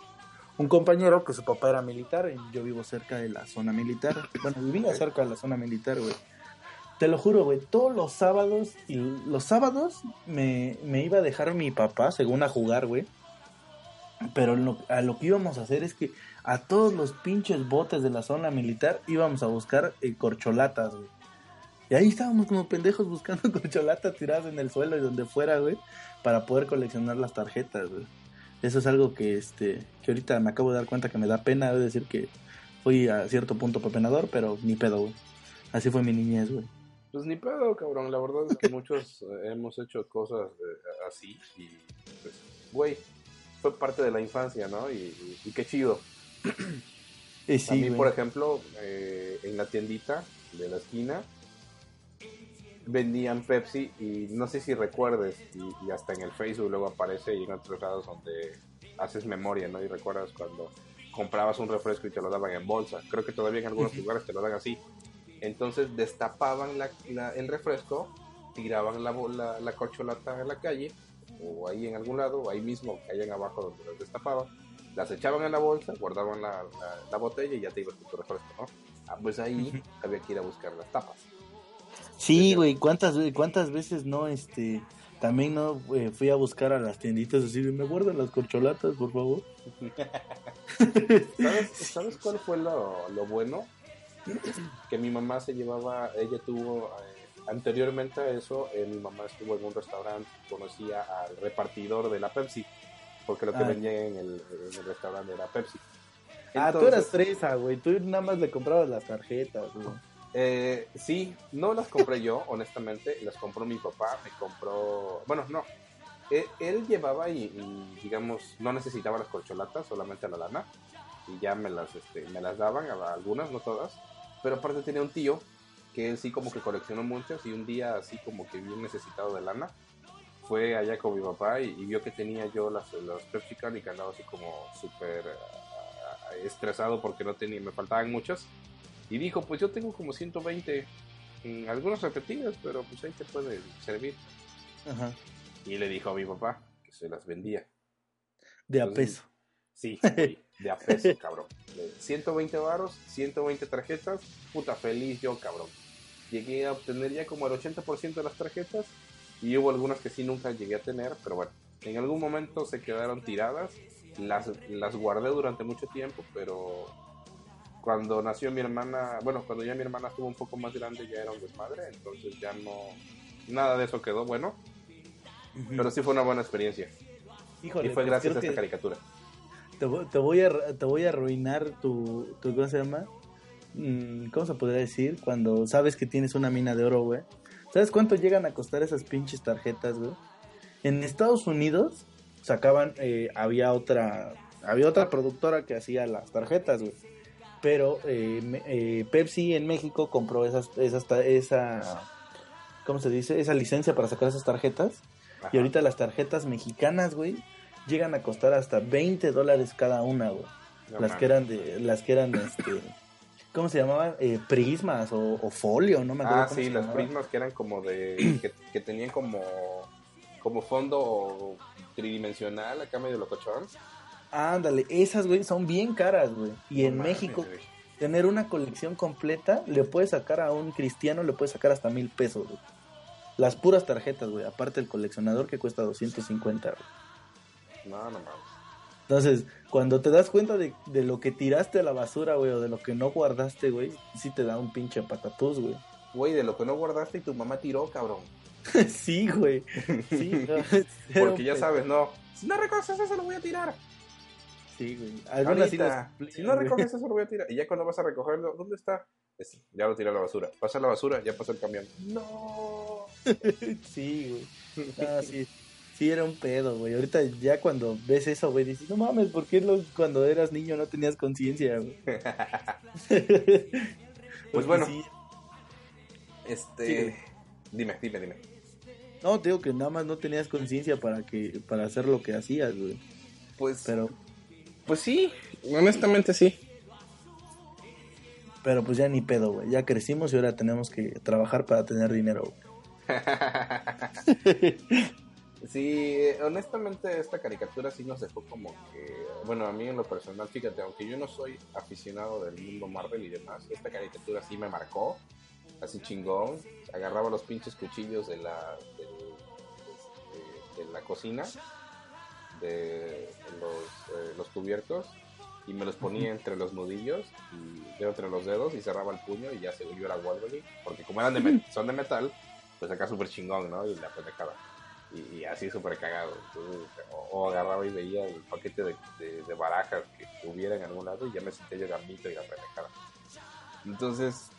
un compañero que su papá era militar y yo vivo cerca de la zona militar. Bueno, vivía cerca de la zona militar, güey. Te lo juro, güey, todos los sábados, y los sábados me, me iba a dejar mi papá, según a jugar, güey. Pero lo- que íbamos a hacer es que a todos los pinches botes de la zona militar íbamos a buscar eh, corcholatas, güey. Y ahí estábamos como pendejos buscando corcholatas tiradas en el suelo y donde fuera, güey, para poder coleccionar las tarjetas, güey. Eso es algo que, este, que ahorita me acabo de dar cuenta que me da pena de decir que fui a cierto punto pepenador, pero ni pedo, güey. Así fue mi niñez, güey. Pues ni pedo, cabrón. La verdad es que muchos eh, hemos hecho cosas eh, así y, pues, güey, fue parte de la infancia, ¿no? Y, y- y qué chido. Y a sí, mí, güey. por ejemplo, eh, en la tiendita de la esquina vendían Pepsi y no sé si recuerdes, y, y hasta en el Facebook luego aparece y en otros lados donde haces memoria, ¿no? Y recuerdas cuando comprabas un refresco y te lo daban en bolsa. Creo que todavía en algunos lugares te lo dan así. Entonces destapaban la- la- el refresco, tiraban la, la, la corcholata en la calle, o ahí en algún lado, o ahí mismo, que en abajo donde los destapaban, las echaban en la bolsa, guardaban la, la, la botella y ya te ibas con tu refresco, ¿no? Ah, pues ahí había que ir a buscar las tapas. Sí, güey, ¿cuántas, ¿cuántas veces no, este, también no eh, fui a buscar a las tienditas así de, me guardan las corcholatas, por favor? ¿Sabes, ¿sabes cuál fue lo, lo bueno? Que mi mamá se llevaba, ella tuvo, eh, anteriormente a eso, eh, mi mamá estuvo en un restaurante, conocía al repartidor de la Pepsi, porque lo que Ah. vendía en el, en el restaurante era Pepsi. ah, tú eras fresa, güey, tú nada más le comprabas las tarjetas, güey. Eh, sí, no las compré yo, honestamente, las compró mi papá, me compró, bueno, no, él, él llevaba y, y, digamos, no necesitaba las corcholatas, solamente la lana, y ya me las, este, me las daban, algunas, no todas, pero aparte tenía un tío que él sí como que coleccionó muchas y un día así como que bien necesitado de lana, fue allá con mi papá y, y vio que tenía yo las, las Pepsi y que andaba así como súper ah, estresado porque no tenía, me faltaban muchas. Y dijo, pues yo tengo como 120, mm, algunas repetidas, pero pues ahí te puede servir. Ajá, Y le dijo a mi papá que se las vendía. de a peso. Sí, güey, de a peso, cabrón. De 120 varos, 120 tarjetas, puta feliz yo, cabrón. Llegué a obtener ya como el 80% de las tarjetas y hubo algunas que sí nunca llegué a tener, pero bueno, en algún momento se quedaron tiradas, las, las guardé durante mucho tiempo, pero cuando nació mi hermana, bueno, cuando ya mi hermana estuvo un poco más grande ya era un desmadre, entonces ya no, nada de eso quedó bueno, pero sí fue una buena experiencia Híjole, y fue pues gracias a esta caricatura. te, te voy a, te voy a arruinar tu, tu, ¿cómo se llama? Mm, ¿Cómo se podría decir? Cuando sabes que tienes una mina de oro, güey. ¿Sabes cuánto llegan a costar esas pinches tarjetas, güey? En Estados Unidos sacaban, eh, había otra, había otra productora que hacía las tarjetas, güey. Pero eh, eh, Pepsi en México compró esas, esas, esa, ¿cómo se dice? Esa licencia para sacar esas tarjetas. Ajá. Y ahorita las tarjetas mexicanas, güey, llegan a costar hasta 20 dólares cada una, güey. No las que eran de, las que eran, este, ¿cómo se llamaban? Eh, prismas o, o folio, no me acuerdo. Ah, cómo sí, se las prismas que eran como de. que, que tenían como. como fondo tridimensional, acá medio locochón. Ándale, esas, güey, son bien caras, güey. Y No en mames, México, güey. tener una colección completa, le puedes sacar a un cristiano, le puedes sacar hasta mil pesos, güey. Las puras tarjetas, güey. Aparte el coleccionador que cuesta 250, güey. No, no mames. Entonces, cuando te das cuenta de, de lo que tiraste a la basura, güey, o de lo que no guardaste, güey, sí te da un pinche patatús, güey. Güey, de lo que no guardaste y tu mamá tiró, cabrón. sí, güey. Sí, no, Porque ya sabes, no. Si no recoges eso, se lo voy a tirar. Sí, güey. Algunas sí Ahorita, las si no recoges eso, lo voy a tirar. Y ya cuando vas a recogerlo, ¿dónde está? Es- ya lo tiré a la basura. Pasa la basura, ya pasó el camión. No. Sí, güey. Ah, sí. Sí, era un pedo, güey. Ahorita ya cuando ves eso, güey, dices, no mames, ¿por qué lo- cuando eras niño no tenías conciencia, güey? Porque bueno. sí. Este. Dime, dime, dime. No, te digo que nada más no tenías conciencia para que para hacer lo que hacías, güey. Pues, Pero pues sí, honestamente sí. pero pues ya ni pedo, güey. Ya crecimos y ahora tenemos que trabajar para tener dinero. Sí, honestamente esta caricatura sí nos dejó como que, bueno, a mí en lo personal, fíjate, aunque yo no soy aficionado del mundo Marvel y demás, esta caricatura sí me marcó, así chingón, agarraba los pinches cuchillos de la, este, de la cocina, de los, eh, los cubiertos, y me los ponía entre los nudillos, y yo entre los dedos, y cerraba el puño, y ya se volvió la Wolverine, porque como eran de son de metal, pues acá súper chingón, ¿no? Y la pendejada y, y así súper cagado. Entonces, o, o agarraba y veía el paquete de, de- de barajas que, que hubiera en algún lado y ya me sentía yo gambito y la pendejada. Entonces,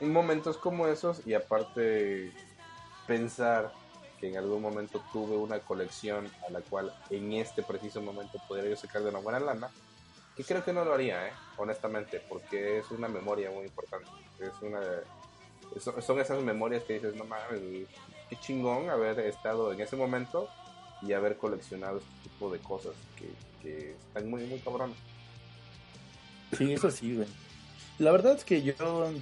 en momentos como esos y aparte pensar que en algún momento tuve una colección a la cual en este preciso momento podría yo sacar de una buena lana, que creo que no lo haría, ¿eh? honestamente, porque es una memoria muy importante. Es una, son- esas memorias que dices, no mames, qué chingón haber estado en ese momento y haber coleccionado este tipo de cosas que, están muy, muy cabrones. Sí, eso sí, güey. La verdad es que yo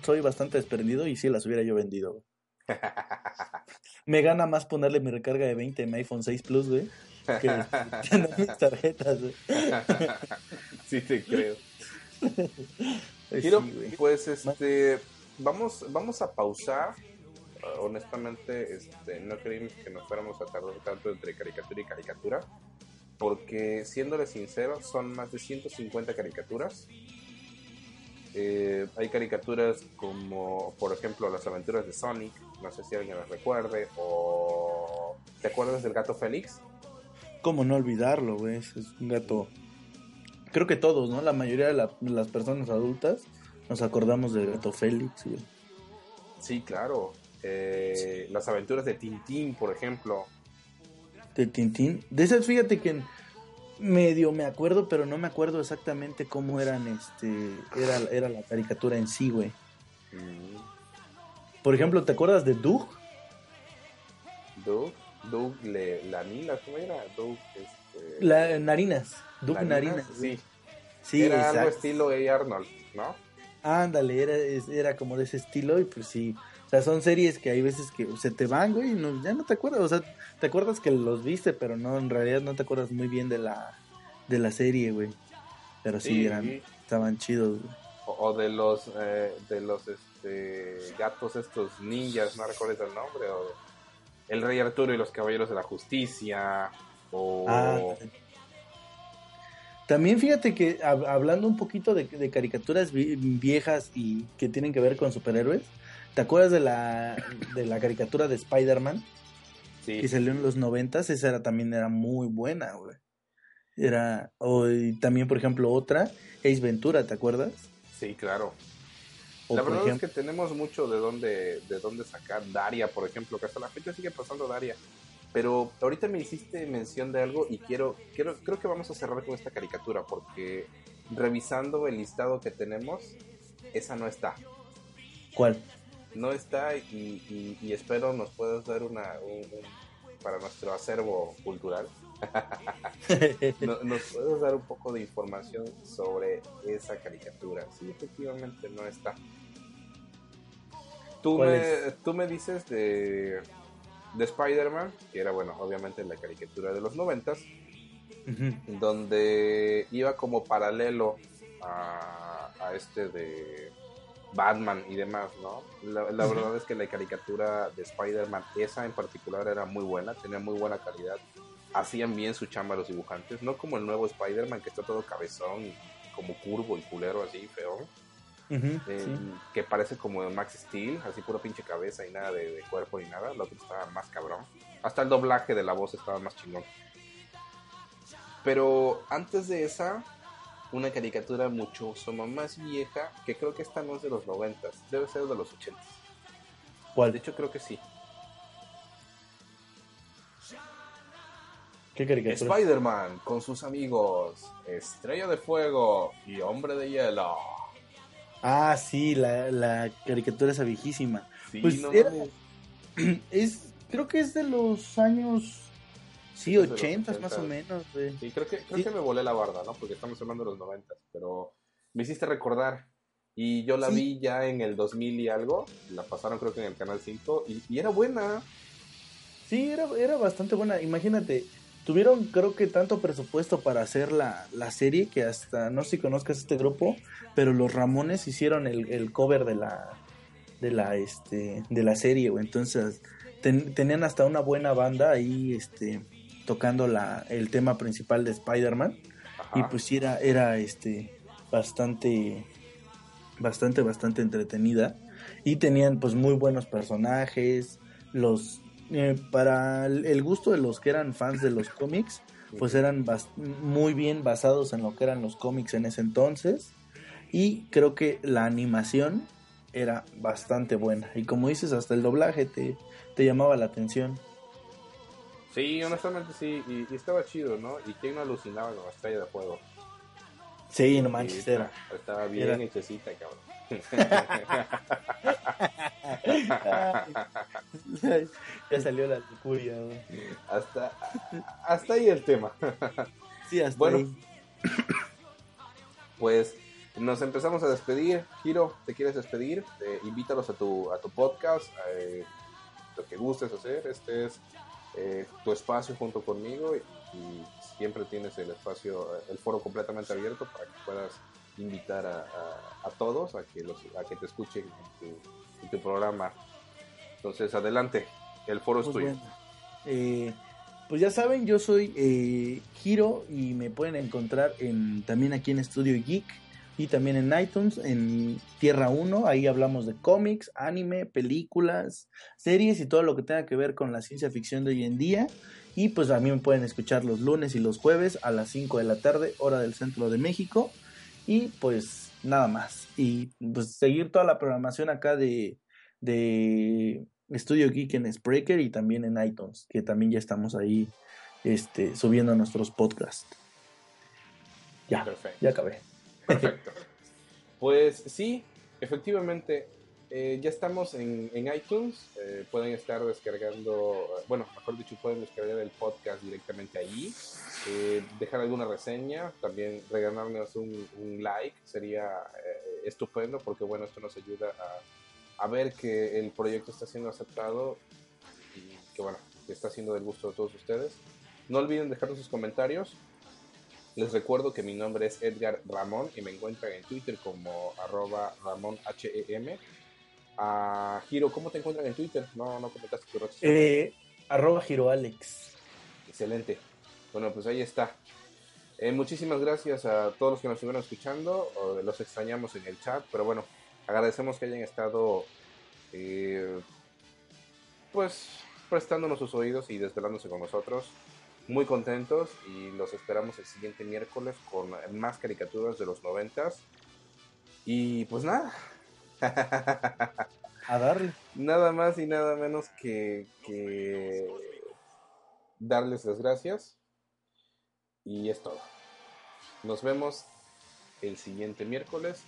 soy bastante desprendido y sí las hubiera yo vendido. Me gana más ponerle mi recarga de 20 en mi iPhone 6 Plus, güey, que, no mis tarjetas, güey. sí te creo. Sí, güey. pues este, vamos, vamos a pausar. Uh, honestamente, este, no creímos que nos fuéramos a tardar tanto entre caricatura y caricatura, porque siéndole sincero, son más de 150 caricaturas. Eh, hay caricaturas como, por ejemplo, las aventuras de Sonic, no sé si alguien las recuerde, o ¿te acuerdas del gato Félix? ¿Cómo no olvidarlo, güey? Es un gato. Creo que todos, ¿no? La mayoría de, la- las personas adultas nos acordamos del gato Félix, güey. Sí, claro. Eh, Las aventuras de Tintín, por ejemplo. De Tintín. De esas, fíjate que medio me acuerdo, pero no me acuerdo exactamente cómo eran, este, era, era la caricatura en sí, güey. Mm, Por ejemplo, ¿te acuerdas de Doug? Doug, Doug Le, Lanila, ¿cómo era? Doug, este, La, Narinas. Doug Narinas, Narinas. Sí, sí era algo estilo A. Arnold, ¿no? Ándale, era, era como de ese estilo y pues sí. O sea, son series que hay veces que se te van, güey, y no, ya no te acuerdas. O sea, te acuerdas que los viste, pero no, en realidad no te acuerdas muy bien de la, de la serie, güey. Pero sí, Sí, eran, sí. estaban chidos, güey. O, o de los, eh, de los este, gatos estos ninjas, no recuerdo el nombre, o El Rey Arturo y los Caballeros de la Justicia, o... Ah, También fíjate que hab- hablando un poquito de, de caricaturas vi- viejas y que tienen que ver con superhéroes, ¿te acuerdas de la, de la caricatura de Spider-Man? sí, que salió en los noventas, esa era, también era muy buena, güey. Era, o, y también, por ejemplo, otra, Ace Ventura, ¿te acuerdas? sí, claro. O la verdad ejemplo, es que tenemos mucho de dónde, de dónde sacar. Daria, por ejemplo, que hasta la fecha sigue pasando Daria. Pero ahorita me hiciste mención de algo y quiero, quiero, creo que vamos a cerrar con esta caricatura porque revisando el listado que tenemos, esa no está. ¿cuál? No está y, y- y espero nos puedas dar una, un- un- para nuestro acervo cultural, no- nos puedes dar un poco de información sobre esa caricatura. Sí, efectivamente no está. Tú ¿Cuál me, tú me dices de, de Spider-Man, que era, bueno, obviamente la caricatura de los noventas, donde iba como paralelo a, a este de Batman y demás, ¿no? La, la verdad es que la caricatura de Spider-Man, esa en particular era muy buena, tenía muy buena calidad, hacían bien su chamba los dibujantes, no como el nuevo Spider-Man que está todo cabezón y como curvo y culero así, feo, eh, sí. que parece como Max Steel, así pura pinche cabeza y nada de, de cuerpo ni nada, el otro estaba más cabrón, hasta el doblaje de la voz estaba más chingón. Pero antes de esa, una caricatura mucho más vieja, que creo que esta no es de los noventas, debe ser de los ochentas. De ¿Cuál? hecho, creo que sí. ¿Qué caricatura? Spider-Man con sus amigos, Estrella de Fuego y Hombre de Hielo. Ah, sí, la, la caricatura esa viejísima. Sí, Pues no era-. Es, creo que es de los años, sí, Es de los ochentas más o 80s. menos, güey. Sí, creo que, creo Sí. que me volé la barda, ¿no? Porque estamos hablando de los noventas, pero me hiciste recordar. Y yo la Sí. vi ya en el 2000 y algo, la pasaron creo que en el Canal 5, y, y era buena. Sí, era, era bastante buena. Imagínate, tuvieron creo que tanto presupuesto para hacer la, la serie que hasta, no sé si conozcas este grupo, pero los Ramones hicieron el, el cover de la de la este de la serie, güey. Entonces, ten- tenían hasta una buena banda ahí este tocando la el tema principal de Spider-Man. Y pues sí era era este bastante bastante bastante entretenida. Y tenían pues muy buenos personajes. Los eh, para el gusto de los que eran fans de los cómics pues eran muy bien basados en lo que eran los cómics en ese entonces. Y creo que la animación era bastante buena. Y como dices hasta el doblaje te, te llamaba la atención Sí, honestamente sí, y, y estaba chido, ¿no? Y quién no alucinaba con la estrella de fuego. sí no manches era Estaba bien era- hechecita, cabrón. ya salió la lujuria güey. hasta, hasta ahí el tema. sí hasta Bueno. ahí. Pues nos empezamos a despedir. Giro, ¿te quieres despedir? Eh, invítalos a tu, a tu podcast, eh, lo que gustes hacer. Este es eh, tu espacio junto conmigo y, siempre tienes el espacio, el foro completamente abierto para que puedas invitar a, todos a que, los, a que te escuchen en tu, programa. Entonces, adelante, el foro es pues tuyo. Eh, pues ya saben, yo soy eh, Hiro y me pueden encontrar en, también aquí en Estudio Geek y también en iTunes, en Tierra 1. Ahí hablamos de cómics, anime, películas, series y todo lo que tenga que ver con la ciencia ficción de hoy en día. Y pues a mí me pueden escuchar los lunes y los jueves a las 5 de la tarde, hora del centro de México. Y pues nada más. Y pues seguir toda la programación acá de, de Estudio Geek en Spreaker y también en iTunes, que también ya estamos ahí este, subiendo nuestros podcasts. Ya, ya acabé. Perfecto. Pues sí, efectivamente, eh, ya estamos en, iTunes. Eh, pueden estar descargando, bueno, mejor dicho, pueden descargar el podcast directamente ahí. Eh, dejar alguna reseña, también regalarnos un, like, sería estupendo porque, bueno, esto nos ayuda a ver que el proyecto está siendo aceptado y que bueno, está siendo del gusto de todos ustedes. No olviden dejarnos sus comentarios. Les recuerdo que mi nombre es Edgar Ramón y me encuentran en Twitter como arroba RamónHEM. A Giro, ¿cómo te encuentran en Twitter? No, no comentaste tu red eh, arroba GiroAlex. Excelente. Bueno, pues ahí está. Eh, muchísimas gracias a todos los que nos estuvieron escuchando. Los extrañamos en el chat, pero bueno, Agradecemos que hayan estado eh, pues prestándonos sus oídos y desvelándose con nosotros. Muy contentos y los esperamos el siguiente miércoles con más caricaturas de los noventas. Y pues nada. A darle. Nada más y nada menos que, que darles las gracias. Y es todo. Nos vemos el siguiente miércoles.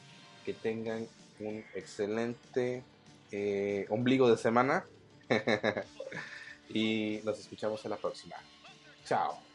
Que tengan un excelente eh, ombligo de semana. y nos escuchamos en la próxima. Tchau.